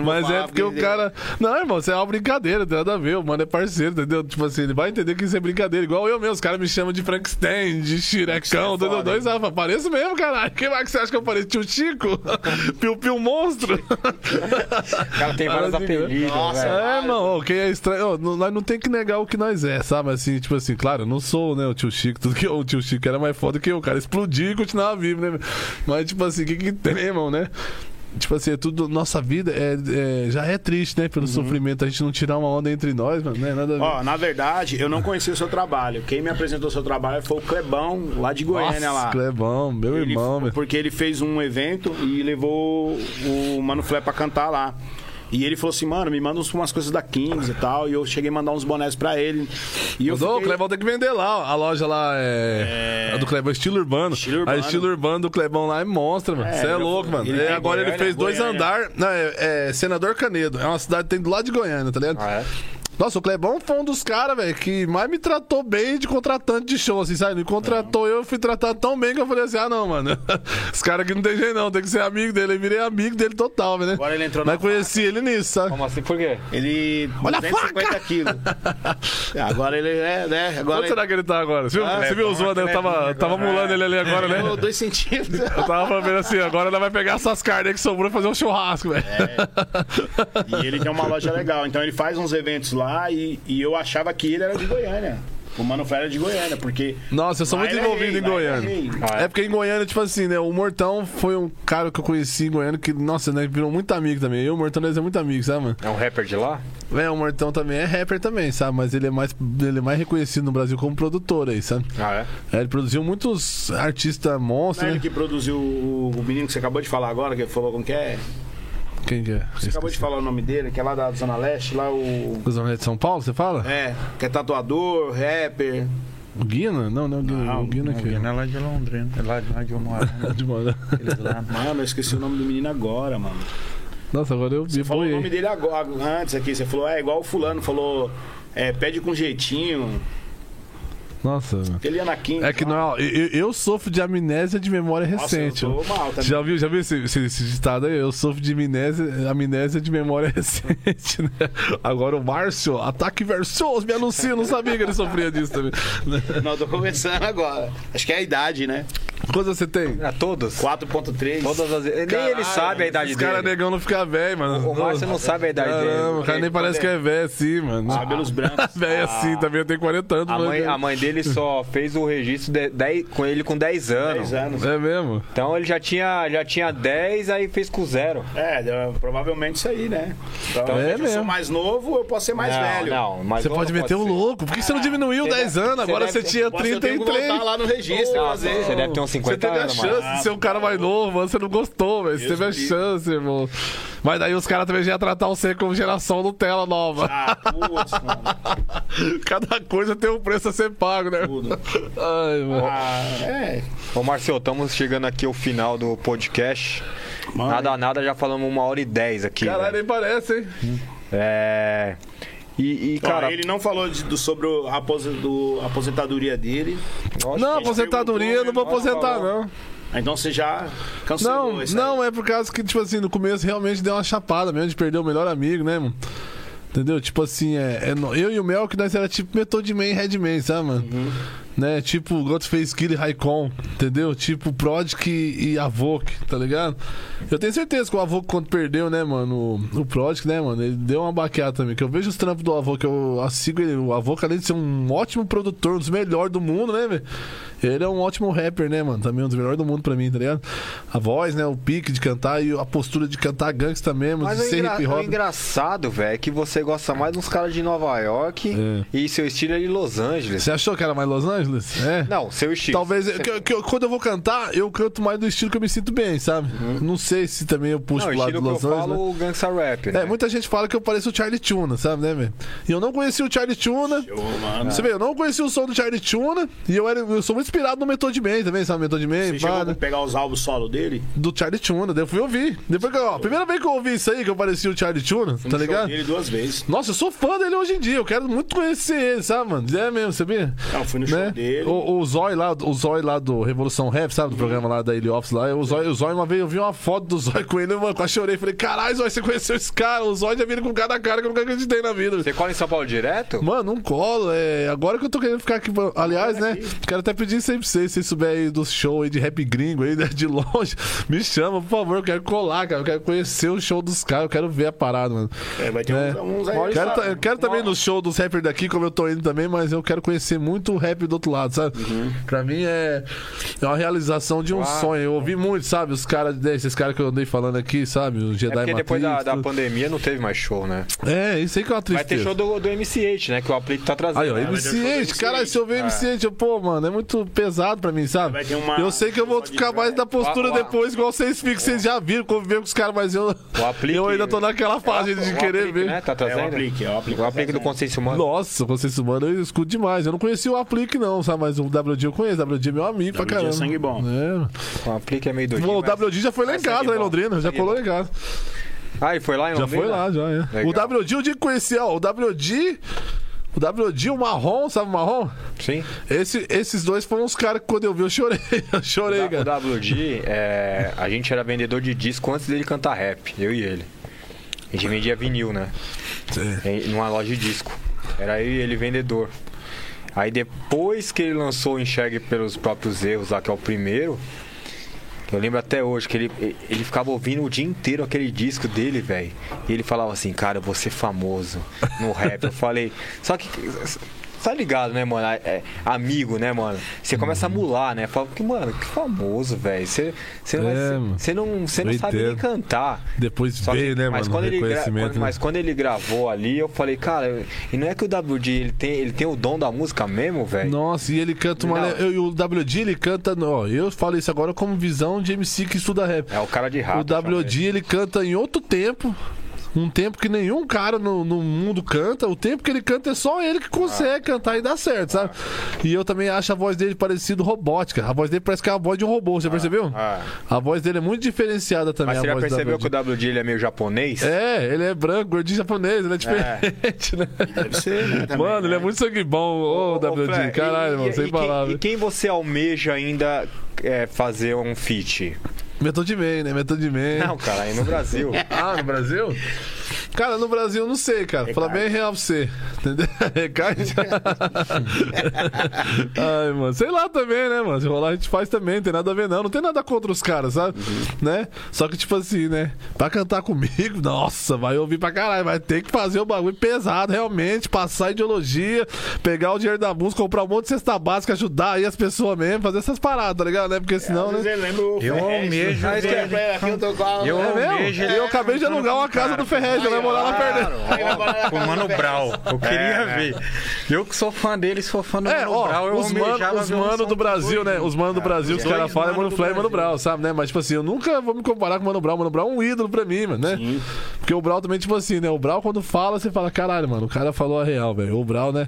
Mas é porque o cara. Não, irmão, isso é uma brincadeira, não tem nada a ver. O mano é parceiro, entendeu? Tipo assim, ele vai entender que isso é brincadeira. Igual eu mesmo, os caras me chamam de Frankenstein, de Chirecão, é dois, foda, dois, ah, pareço mesmo, caralho. Quem mais que você acha que eu pareço? Tio Chico? Piu Piu Monstro? O cara tem vários apelidos, Nossa, velho. É, irmão, ô, quem é estranho. nós não tem que negar o que nós é, sabe? Assim, tipo assim, claro, eu não sou, né, o tio Chico, tudo que o tio Chico era mais foda que eu, o cara explodiu e continuava vivo, né? Mas, tipo assim, o que, que tem, irmão, né? Tipo assim, é tudo. Nossa vida é, é- já é triste, né? Pelo sofrimento, a gente não tirar uma onda entre nós, mano, né? Nada. Ó, na verdade, eu não conhecia o seu trabalho. Quem me apresentou o seu trabalho foi o Clebão, lá de Goiânia, lá. Clebão, meu Ele- irmão, porque ele fez um evento e levou o Mano Flé pra cantar lá. E ele falou assim, mano, me manda umas coisas da Kings e tal. E eu cheguei a mandar uns bonés pra ele. E Mandou, O fiquei... Clebão tem que vender lá. A loja lá é. A do Clebão, estilo urbano. Estilo urbano. A estilo urbano do Clebão lá é monstra, mano. É, Você é, ele- louco, mano. ele É, agora ele Goiânia, fez dois Goiânia. andar. Não, é, é Senador Canedo. É uma cidade que tem do lado de Goiânia, tá ligado? Ah, é? Nossa, o Clebão foi um dos caras, velho, que mais me tratou bem de contratante de show, assim, sabe? Me contratou, eu fui tratado tão bem que eu falei assim: ah, não, mano. Os caras aqui não tem jeito, não, tem que ser amigo dele. Eu virei amigo dele total, velho, né? Agora ele entrou Mas na conheci ele nisso, sabe? Como assim? Por quê? Ele... Olha a 250 quilos. Agora ele é, né? Agora Quanto será que ele tá agora? Você viu, Ah, você viu o Clebão, zoando? Eu tava, Clebão tava agora. mulando ele ali agora, né? ele... dois centímetros. Eu tava vendo assim, agora ela vai pegar essas carnes aí que sobrou e fazer um churrasco, velho. E ele tem uma loja legal. Então ele faz uns eventos lá e, e eu achava que ele era de Goiânia. O Mano Flé era de Goiânia, porque... Nossa, eu sou Lá muito ele é envolvido rei, em lá ele é Goiânia. Ah, É porque em Goiânia, tipo assim, né? O Mortão foi um cara que eu conheci em Goiânia que, nossa, né? Virou muito amigo também. Eu e o Mortão, nós é muito amigo, sabe, mano? É um rapper de lá? É, o Mortão também é rapper também, sabe? Mas ele é mais, ele é mais reconhecido no Brasil como produtor aí, sabe? Ah, é? É, ele produziu muitos artistas Não monstros, é ele né? que produziu o, o menino que você acabou de falar agora, que falou como que é? Quem que é? Você acabou de falar o nome dele, que é lá da Zona Leste, lá o... O Zona de São Paulo, você fala? É, que é tatuador, rapper. O Guina? Não, não, o Guina, Não, o Guina Não, aqui. Guiné é lá de Londrina. É lá, lá de eu moro. né? De. Eles lá. Mano, eu esqueci o nome do menino agora, mano. Nossa, agora eu vi, Você falou o nome dele agora, antes aqui. Você falou, é igual o fulano, falou, é, pede com jeitinho. Nossa, ele ia na King. É que não, eu, eu sofro de amnésia de memória Nossa, recente. eu ó. tô mal também. Já viu, já viu esse, esse, esse ditado aí? Eu sofro de amnésia, amnésia de memória recente, né? Agora o Márcio, ataque versus, me anuncia, eu não sabia que ele sofria disso também. Não, eu tô começando agora. Acho que é a idade, né? Quantos você tem? É, todos? 4.3. Todas as... Nem ele sabe a idade Os dele. caras negão não fica velho, mano. O Márcio não sabe a idade Caramba, dele. o cara nem parece que é velho assim, mano. Os cabelos brancos. Velho assim também, eu tenho 40 anos. A mãe, a mãe dele só fez o registro de, dez- com ele com 10 anos. 10 anos. É mesmo? Então ele já tinha, já tinha 10, aí fez com zero. É, deu- provavelmente isso aí, né? Então, É eu mesmo. sou mais novo, eu posso ser mais não, velho. Não, mas Você não pode meter o ser. louco. Por que você não diminuiu Você 10 deve- anos? Agora você você tinha Posso- eu tenho que 33. voltar lá no registro e. Você deve ter uns Você 50 teve a chance mano. de ser um cara mais novo, mano. Você não gostou, velho. Você teve a chance, irmão. Mas daí os caras também já iam tratar você como geração Nutella nova. Ah, putz, mano. Cada coisa tem um preço a ser pago, né? Tudo. Ai, mano. Ah, é. Ô Marcelo, estamos chegando aqui ao final do podcast. Mano, Nada, nada, já falamos uma hora e dez aqui. Caralho, né? nem parece, hein? É. E, e, Ó, cara. ele não falou de- do, sobre o- a, apose- do- a aposentadoria dele. nossa, Não, aposentadoria eu não vou aposentar, não. Ah, Então você já cancelou Não, isso não, aí. é por causa que, tipo assim, no começo realmente deu uma chapada mesmo de perder o melhor amigo, né, mano? Entendeu? Tipo assim, é, é eu e o Mel que nós era tipo Method Man e Redman, sabe, mano? Né? Tipo Ghostface Kid e Raikon, entendeu? Tipo Prodigy e Avok, tá ligado? Eu tenho certeza que o Avok quando perdeu, né, mano, o, o Prodigy, né, mano, ele deu uma baqueada também, que eu vejo os trampos do Avok, eu sigo ele, o Avok além de ser um ótimo produtor, um dos melhores do mundo, né, velho? Ele é um ótimo rapper, né, mano? Também um dos melhores do mundo pra mim, tá ligado? A voz, né? O pique de cantar e a postura de cantar gangsta mesmo, Mas de o, ser engra- hip o hop. engraçado, velho, é que você gosta mais dos caras de Nova York É. e seu estilo é de Los Angeles. Você achou que era mais Los Angeles? É. Não, seu estilo. Talvez, que eu- que eu- quando eu vou cantar, eu canto mais do estilo que eu me sinto bem, sabe? Não sei se também eu puxo Não, pro lado do que Los eu Angeles. falo, né? o gangsta rap, né? É, muita gente fala que eu pareço o Charlie Tuna, sabe, né, velho? E eu não conheci o Charlie Tuna. Mano. Você vê, eu não conheci o som do Charlie Tuna. E eu, era, eu sou muito inspirado no Method Man também, sabe? Method Man, Você pá, né? pegar os álbuns solo dele? do Charlie Tuna. Daí eu fui ouvir. Depois que, eu- ó, a primeira vez que eu ouvi isso aí, que eu parecia o Charlie Tuna, tá show ligado? dele duas vezes. Nossa, eu sou fã dele hoje em dia. Eu quero muito conhecer ele, sabe, mano? É mesmo, sabia? Não, fui no show Né? Dele. O, o Zói lá, o Zói lá do Revolução Rap, sabe? Do programa lá da Ilha Office lá. O Zói, o Zói, uma vez eu vi uma foto do Zói com ele, mano, quase chorei. Falei, caralho, Zói, você conheceu esse cara? O Zói já vindo com cada cara que eu nunca acreditei na vida. Você cola em São Paulo direto? Mano, não colo. É... Agora que eu tô querendo ficar aqui. Aliás, né? Quero até pedir isso aí pra vocês. Se souberem aí do show aí de rap gringo aí, né, de longe, me chama, por favor. Eu quero colar, cara. Eu quero conhecer o show dos caras. Eu quero ver a parada, mano. É, vai ter É. uns, uns aí. Quero, eu quero também no show dos rappers daqui, como eu tô indo também, mas eu quero conhecer muito o rap do outro lado, sabe? Uhum. Pra mim é, é uma realização de um Claro. sonho. Eu ouvi muito, sabe? Os caras, esses caras que eu andei falando aqui, sabe? O É Jedi depois Matrix, da, da tudo. pandemia não teve mais show, né? É, isso aí que é uma Vai ter tristeza. show do, do MC8, né? Que o Aplique tá trazendo. Aí, ó, né? MC8, caralho, se eu ver É. MC8, eu, pô, mano, é muito pesado pra mim, sabe? Vai ter uma- eu sei que eu vou de ficar mais da postura O- o- depois, igual vocês ficam, vocês já viram, conviver com os caras, mas eu, O Aplique- eu ainda tô naquela fase de O querer Aplique, ver. Né? Tá É trazendo? o aplique, é o aplique. O Aplique do Consciência Humana. Nossa, o Consciência Humana eu escuto demais. Eu não conhecia o Aplique, não, sabe? Mas o WD eu conheço. O WD é meu amigo pra WD é caramba. sangue bom. É. O Aplique é meio. Bom, o WD já foi lá em casa, lá em bom. Londrina. Já Sangue colou em casa. Ah, e foi lá em Já Londrina? foi lá, já, é. Legal. O WD eu digo que conhecia, ó. O WD. O WD, o marrom, sabe o marrom? Sim. Esse- esses dois foram os caras que quando eu vi eu chorei. Eu chorei, O cara. WD, é, a gente era vendedor de disco antes dele cantar rap, eu e ele. A gente vendia vinil, né? Em- Numa loja de disco. Era eu e ele vendedor. Aí depois que ele lançou o Enxergue pelos próprios erros, lá que é o primeiro, eu lembro até hoje que ele, ele ficava ouvindo o dia inteiro aquele disco dele, velho. E ele falava assim, cara, eu vou ser famoso no rap. Eu falei, só que. Tá ligado, né, mano? É, é, amigo, né, mano? Você começa a mular, né? Fala, que, mano, que famoso, velho. Você você É, você não, você não sabe nem cantar. Depois Só que- veio, né, mas mano? quando ele quando- né? Mas quando ele gravou ali, eu falei, cara, e não é que o WD ele tem, ele tem o dom da música mesmo, velho? Nossa, e ele canta uma. Eu- E o WD, ele canta. Ó, eu falo isso agora como visão de MC que estuda rap. É o cara de rato. o WD, ele canta em outro tempo. Um tempo que nenhum cara no, no mundo canta. O tempo que ele canta é só ele que consegue cantar e dá certo, sabe? E eu também acho a voz dele parecido robótica. A voz dele parece que é a voz de um robô, você percebeu? Ah. A voz dele é muito diferenciada também. Mas você a já percebeu que o WD ele é meio japonês? É, ele é branco, gordinho japonês, ele é diferente, né? Deve ser, né? também, Mano, ele é né? muito sangue bom, ô, Ô, WD. Fle, Caralho, e- mano, e- sem quem- palavras. E quem você almeja ainda é, fazer um feat? Method Man, né? Method Man. Não, cara, aí no Brasil. Ah, no Brasil? Cara, no Brasil eu não sei, cara. Fala bem real pra você. Entendeu? Recado. Ai, mano. Sei lá também, né, mano? Se rolar a gente faz também, não tem nada a ver, não. Não tem nada contra os caras, sabe? Né? Só que, tipo assim, né? Pra cantar comigo, nossa, vai ouvir pra caralho. Vai ter que fazer o bagulho pesado, realmente. Passar ideologia, pegar o dinheiro da música, comprar um monte de cesta básica, ajudar aí as pessoas mesmo, fazer essas paradas, tá ligado? Né? Porque senão, né? lembra o Eu almejo né? eu Eu É almejo mesmo? E eu acabei de alugar uma casa do Ferrez, eu vai com o Mano Brau. Eu queria É, né? ver. Eu que sou fã dele, sou fã do É, Mano ó, Brau. Eu os mano, almejava os mano do Brasil, né? Os mano do Brasil que os caras falam é mano Flay e Mano. Brau, sabe, né? Mas, tipo assim, eu nunca vou me comparar com o Mano Brau. Mano Brau é um ídolo pra mim, mano, né? Porque o Brau também, tipo assim, né? O Brau, quando fala, você fala, caralho, mano, o cara falou a real, velho. O Brau, né?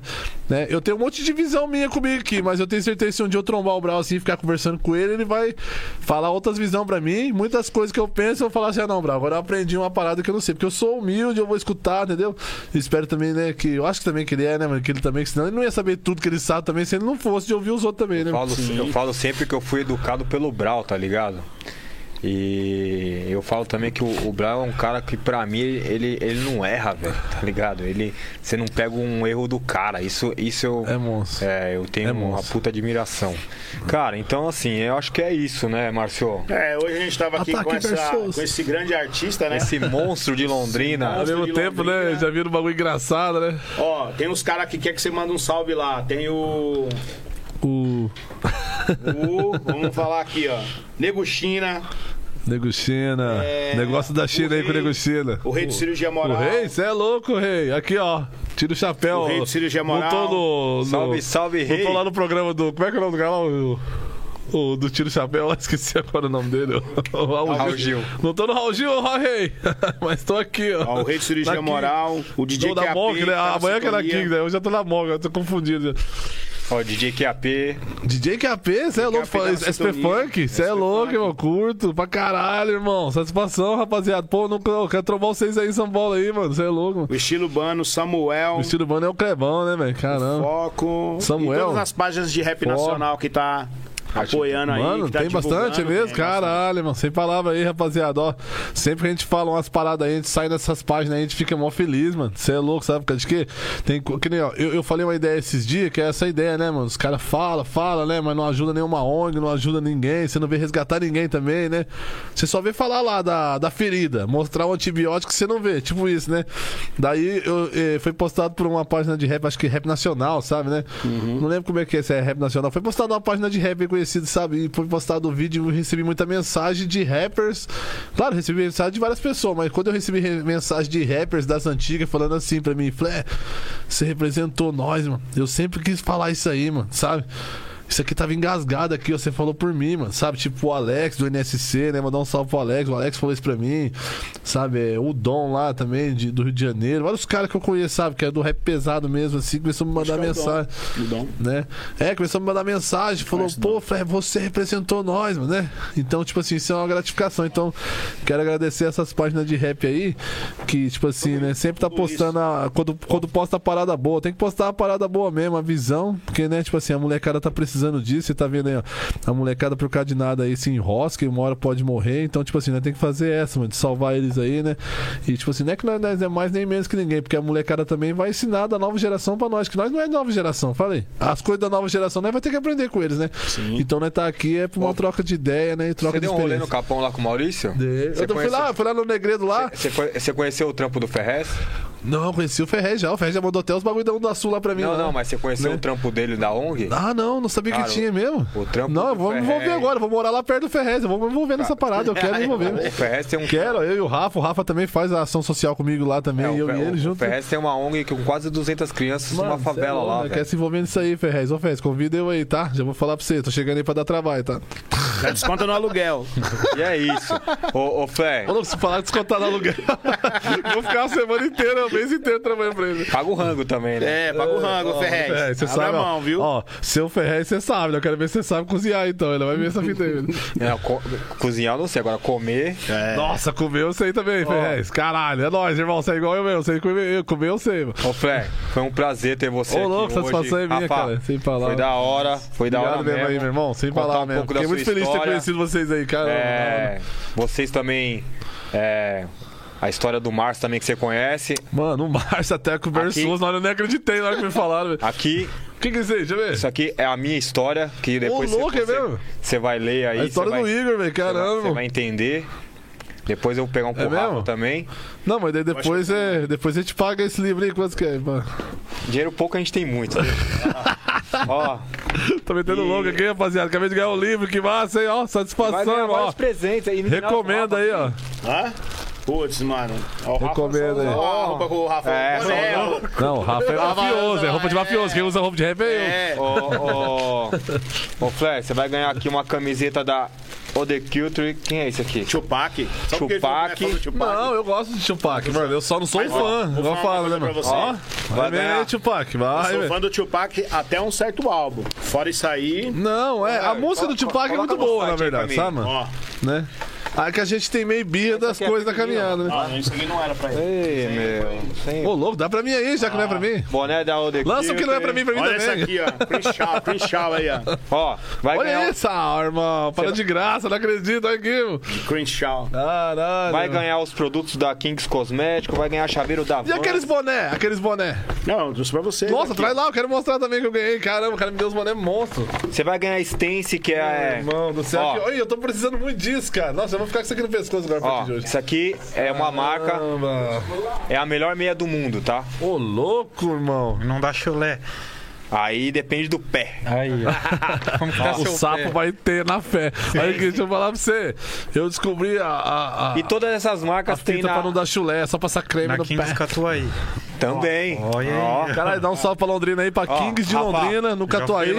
né? Eu tenho um monte de visão minha comigo aqui, mas eu tenho certeza que se um dia eu trombar o Brau assim e ficar conversando com ele, ele vai falar outras visões pra mim. Muitas coisas que eu penso, eu vou falar assim, ah, não, Brau, agora eu aprendi uma parada que eu não sei. Porque eu sou humilde, eu vou escutar, entendeu? Espero também, né, que. Eu acho que também que ele é, né, mano? Que ele também, que senão ele não ia saber tudo que ele sabe também, se ele não fosse de ouvir os outros também, né? Eu falo, eu falo sempre que eu fui educado pelo Brau, tá ligado? E eu falo também que o, o Brown é um cara que pra mim ele, ele não erra, velho, tá ligado? Ele, você não pega um erro do cara. Isso, isso eu. É monstro. É, eu tenho É uma monstro. puta admiração. Cara, então assim, eu acho que é isso, né, Márcio? É, hoje a gente tava aqui Ataque com, essa, com esse grande artista, né? Esse monstro de Londrina. Ao mesmo tempo, né? Londrina. Já viram um bagulho engraçado, né? Ó, tem uns caras que quer que você manda um salve lá. Tem o. O o vamos falar aqui, ó. Nego China, Nego China. É, Negócio da China o aí com o rei- Nego China. o rei de cirurgia O moral. rei, você é louco, rei. Aqui, ó. Tira o chapéu. O rei de cirurgia moral. Não tô no. no Salve, salve, Não rei. tô lá no programa do. Como é que é o nome do canal? O, o do Tiro Chapéu, esqueci agora o nome dele. O Raul, Raul Gil. Não tô no Raul Gil, ó, rei. Mas tô aqui, ó. Ó, o rei de cirurgia Tá moral, o DJ Tô da QAP, Mog, né? tá na Amanhã que era sintonia. King, né? Eu já tô na Mog, eu tô confundido. Ó, DJ QAP. DJ QAP, você é louco? SP. Funk, você é louco, irmão. Curto pra caralho, irmão. Satisfação, rapaziada. Pô, eu quero trombar vocês aí em São Paulo aí, mano. Você é louco, mano. O estilo Bano, Samuel, O estilo bando é o Clebão, né, velho? Caramba. Foco. Samuel. E todas as páginas de rap Foco. nacional que tá apoiando aí. Mano, que tá tem bastante mesmo, tem caralho, mano. Sem palavra aí, rapaziada. Ó, sempre que a gente fala umas paradas aí, a gente sai nessas páginas aí, a gente fica mó feliz, mano. Você é louco, sabe? Por causa de quê? Tem, que nem, ó, eu, eu falei uma ideia esses dias, que é essa ideia, né, mano? Os caras falam, falam, né? Mas não ajuda nenhuma ONG, não ajuda ninguém, você não vê resgatar ninguém também, né? Você só vê falar lá da, da ferida, mostrar um antibiótico que você não vê, tipo isso, né? Daí eu, eh, foi postado por uma página de rap, acho que rap nacional, sabe, né? Não lembro como é que é, se é rap nacional. Foi postado uma página de rap bem conhecida, sabe? E foi postado o vídeo eu recebi muita mensagem de rappers. Claro, recebi mensagem de várias pessoas, mas quando eu recebi re- mensagem de rappers das antigas falando assim pra mim, Flé, você representou nós, mano. Eu sempre quis falar isso aí, mano, sabe? Isso aqui tava engasgado aqui, ó, você falou por mim, mano. Sabe? Tipo o Alex do NSC, né? Mandar um salve pro Alex. O Alex falou isso pra mim. Sabe? É, O Dom lá também, de- do Rio de Janeiro. Vários caras que eu conheço, sabe? Que é do rap pesado mesmo, assim. Começou a me mandar é mensagem. O Dom. Né? É, começou a me mandar mensagem. Falou, pô, Fred, você representou nós, mano, né? Então, tipo assim, isso é uma gratificação. Então, quero agradecer essas páginas de rap aí. Que, tipo assim, né? Sempre tá postando. A, quando, quando posta a parada boa, tem que postar a parada boa mesmo, a visão. Porque, né, tipo assim, a molecada tá precisando disso. Você tá vendo aí, ó. A molecada por causa de nada aí se enrosca e uma hora pode morrer. Então, tipo assim, né, tem que fazer essa, mano, de salvar eles aí, né? E, tipo assim, não é que nós, nós é mais nem menos que ninguém, porque a molecada também vai ensinar da nova geração pra nós, que nós não é nova geração, falei. As coisas da nova geração, nós vai ter que aprender com eles, né? Então, nós tá aqui é pra uma troca de ideia, né? E troca Você de deu um rolê no. Capão lá com o Maurício? Você Eu fui lá, fui lá no Negredo lá. Você conheceu o trampo do Ferrez? Não, eu conheci o Ferrez já. O Ferrez já mandou até os bagulho da Onda Sul lá pra mim. Não, lá. não, mas você conheceu Né? o trampo dele da ONG? Ah, não, não sabia Cara, que tinha mesmo. o trampo Não, eu vou me envolver agora, eu vou morar lá perto do Ferrez, eu vou me envolver nessa parada, eu quero me envolver. O Ferrez tem um. Quero, eu e o Rafa, o Rafa também faz a ação social comigo lá também, É, o eu Fer- e ele o junto. Ferrez tem uma ONG com quase 200 crianças Mano, numa cê favela é lá. né? Quer se envolver nisso aí, Ferrez. Ô, Ferrez, convida eu aí, tá? Já vou falar pra você, tô chegando aí pra dar trabalho, tá? Já desconta no aluguel. E é isso. Ô, ô Fé, Ô, se falar de descontar no aluguel, vou ficar a semana inteira, o mês inteiro trabalhando pra ele. paga o rango também, né? É, paga o rango, Ferrez. É, você sabe, ó, mão, viu? Ó, seu Ferrez, você sabe, né? Eu quero ver se você sabe cozinhar, então. Ele vai ver essa fita aí. É, co- cozinhar eu não sei, agora comer. É. Nossa, comer eu sei também, Ferrez. Caralho, é nóis, irmão. Você é igual eu mesmo. Você comer, comer eu sei, mano. Ô Fé, foi um prazer ter você Ô, aqui louco, hoje. satisfação é minha, Rafa, cara. Sem palavras. Foi da hora, foi da Obrigado hora mesmo mesmo. aí, meu irmão. Sem Contar falar um mesmo. Fiquei muito feliz de ter conhecido vocês aí, cara. É, vocês também. é, a história do Márcio também que você conhece. Mano, o Márcio até com versus, na hora eu nem acreditei na hora que me falaram. velho. Aqui, O que que é isso aí? Deixa eu ver. isso aqui é a minha história, que depois louco, você, é mesmo? você vai ler aí. A história você vai, do Igor, velho. você vai- Caramba. Você vai entender. Depois eu vou pegar um É Rafa mesmo? também. Não, mas daí depois, é, depois a gente paga esse livro aí, quanto que é? mano? Dinheiro pouco a gente tem muito. né? Ó, Tô metendo E- louco aqui, rapaziada. Acabei de ganhar o livro, que massa, hein? Ó, vai satisfação, vários Ó. presentes aí. do Recomenda aí, ó. Hã? Putz, mano. Ó, o Rafa Recomenda aí. ó, a roupa com o Rafa. É, boné, só- ó. Não, o Rafa é mafioso, é roupa de mafioso. Quem usa roupa de rap é eu. Ô, ô, ô, Flair, você vai ganhar aqui uma camiseta da Ode Culture. Quem é esse aqui? Tupac. Tupac. é. Não, eu gosto de Tupac, mano. Eu só não sou um ó, fã. vou falar né, mano? pra você. Ó, Vai ver, Tupac. Eu Vai, sou velho. fã do Tupac até um certo álbum. Fora isso aí, Não, é. A É, música do Tupac é muito boa, na verdade, sabe, mano? ó. Né? Aí que a gente tem meio birra das aqui é coisas da caminhada, né? Ah, isso aqui não era pra ele. Ei, meu. Sem... Ô, louco, dá pra mim aí, já que não é pra mim. Boné da Ode Lança o que não é pra mim, pra mim Olha esse também. aqui, ó. Prince Shaw, Prince Shaw aí, ó. Ó, vai Olha ganhar, isso, ah, irmão. Para de graça, não acredito. Olha aqui, mano. Prince Shaw. Caralho. vai ganhar os produtos da Kings Cosmético, vai ganhar chaveiro da E Van. aqueles boné? Aqueles boné? Não, eu trouxe pra você. Nossa, aqui. traz lá, eu quero mostrar também que eu ganhei. Caramba, o cara me deu os boné monstro. Você vai ganhar Stance, que é. Irmão do céu. Ó. aqui. Olha, eu tô precisando muito disso, cara. Nossa, eu vou ficar com isso aqui no pescoço agora Ó, de hoje. isso aqui é uma marca, Caramba. é a melhor meia do mundo, tá? Ô, louco, irmão. Não dá chulé. Aí depende do pé. Aí, ó. Como que tá O seu sapo pé? vai ter na fé. Aqui, deixa eu falar pra você. Eu descobri a, a, a, E todas essas a marcas tem fita na... pra não dar chulé, é só passar creme Na no Kings pé. Catuaí. Também. Olha aí. Ó, Caralho, dá um salve pra Londrina aí, pra Ó, Kings de Rafa, Londrina, no Catuaí.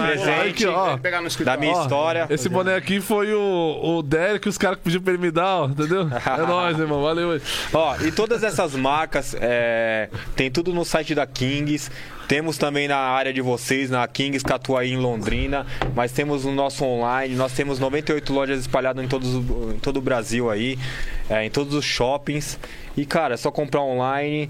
aqui, ó. Vem pegar no da minha Ó, história. Esse boné aqui foi o, o Derek, os caras que pediram pra ele me dar, ó, entendeu? É nóis, irmão. Valeu aí. Ó, e todas essas marcas, é, tem tudo no site da Kings. Temos também na área de vocês, na Kings Catuaí em Londrina. Mas temos o nosso online. Nós temos 98 lojas espalhadas em, todos, em todo o Brasil aí. é, em todos os shoppings. E, cara, é só comprar online.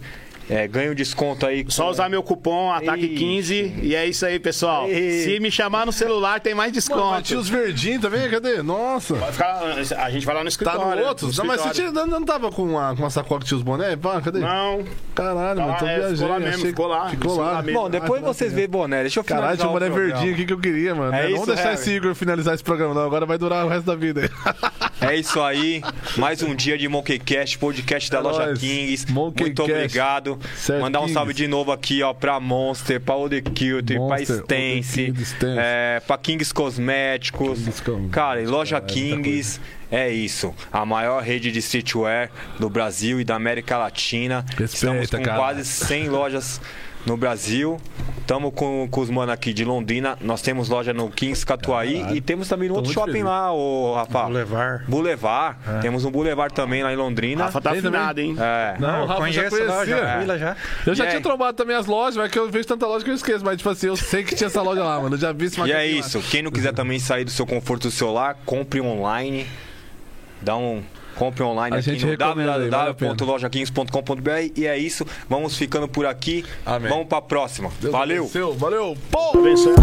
É, ganha um desconto aí. Só usar meu cupom ATAQUE15 e é isso aí, pessoal. Ei. Se me chamar no celular, tem mais Mano, desconto. tinha os verdinhos também, cadê? Nossa. Vai ficar- a gente vai lá no Tá escritório. no outro? Não, mas você tinha, não, tava com uma, com uma sacola que tinha os boné? Pá, cadê? Não, Caralho, Tá mano, tô é, viajando. ficou lá mesmo, achei- ficou lá, Ficou lá. lá. Bom, depois Ah, vocês veem boné. Deixa eu Caralho, finalizar tinha um boné o programa. verdinho aqui que eu queria, mano. É não isso, vamos deixar Harry. esse Igor finalizar esse programa, não. Agora vai durar o resto da vida. É isso aí. Mais um dia de Monkeycast, podcast da É loja. Kings. Muito obrigado. Certo, Mandar um Kings. salve de novo aqui, ó, pra Monster, pra Ode Culture, pra Stance, é, pra Kings Cosméticos. Kings Com- Cara, e loja muita Kings. É isso, a maior rede de streetwear do Brasil e da América Latina. Respeita, Estamos com cara. quase 100 lojas no Brasil. Estamos com, com os mano aqui de Londrina. Nós temos loja no Kings Catuaí Caralho. e temos também no Tô outro shopping feliz. lá, o Rafa. Boulevard. Boulevard. Temos um Boulevard também lá em Londrina. Rafa tá Tem afinado, hein? É. Não, Não, o Rafa já conheço conhecia. já já. Eu já E tinha aí? trombado também as lojas, mas que eu vejo tanta loja que eu esqueço. Mas, tipo assim, eu sei que tinha essa loja lá, mano. Eu já vi esse E é macaquinho lá. isso. Quem não quiser também sair do seu conforto do celular, compre online. Dá um. Compre online A aqui gente no a www.lojakings.com.br e é isso. Vamos ficando por aqui. Amém. Vamos pra próxima. Deus Valeu! abençoe. Valeu! Pô! Abençoe.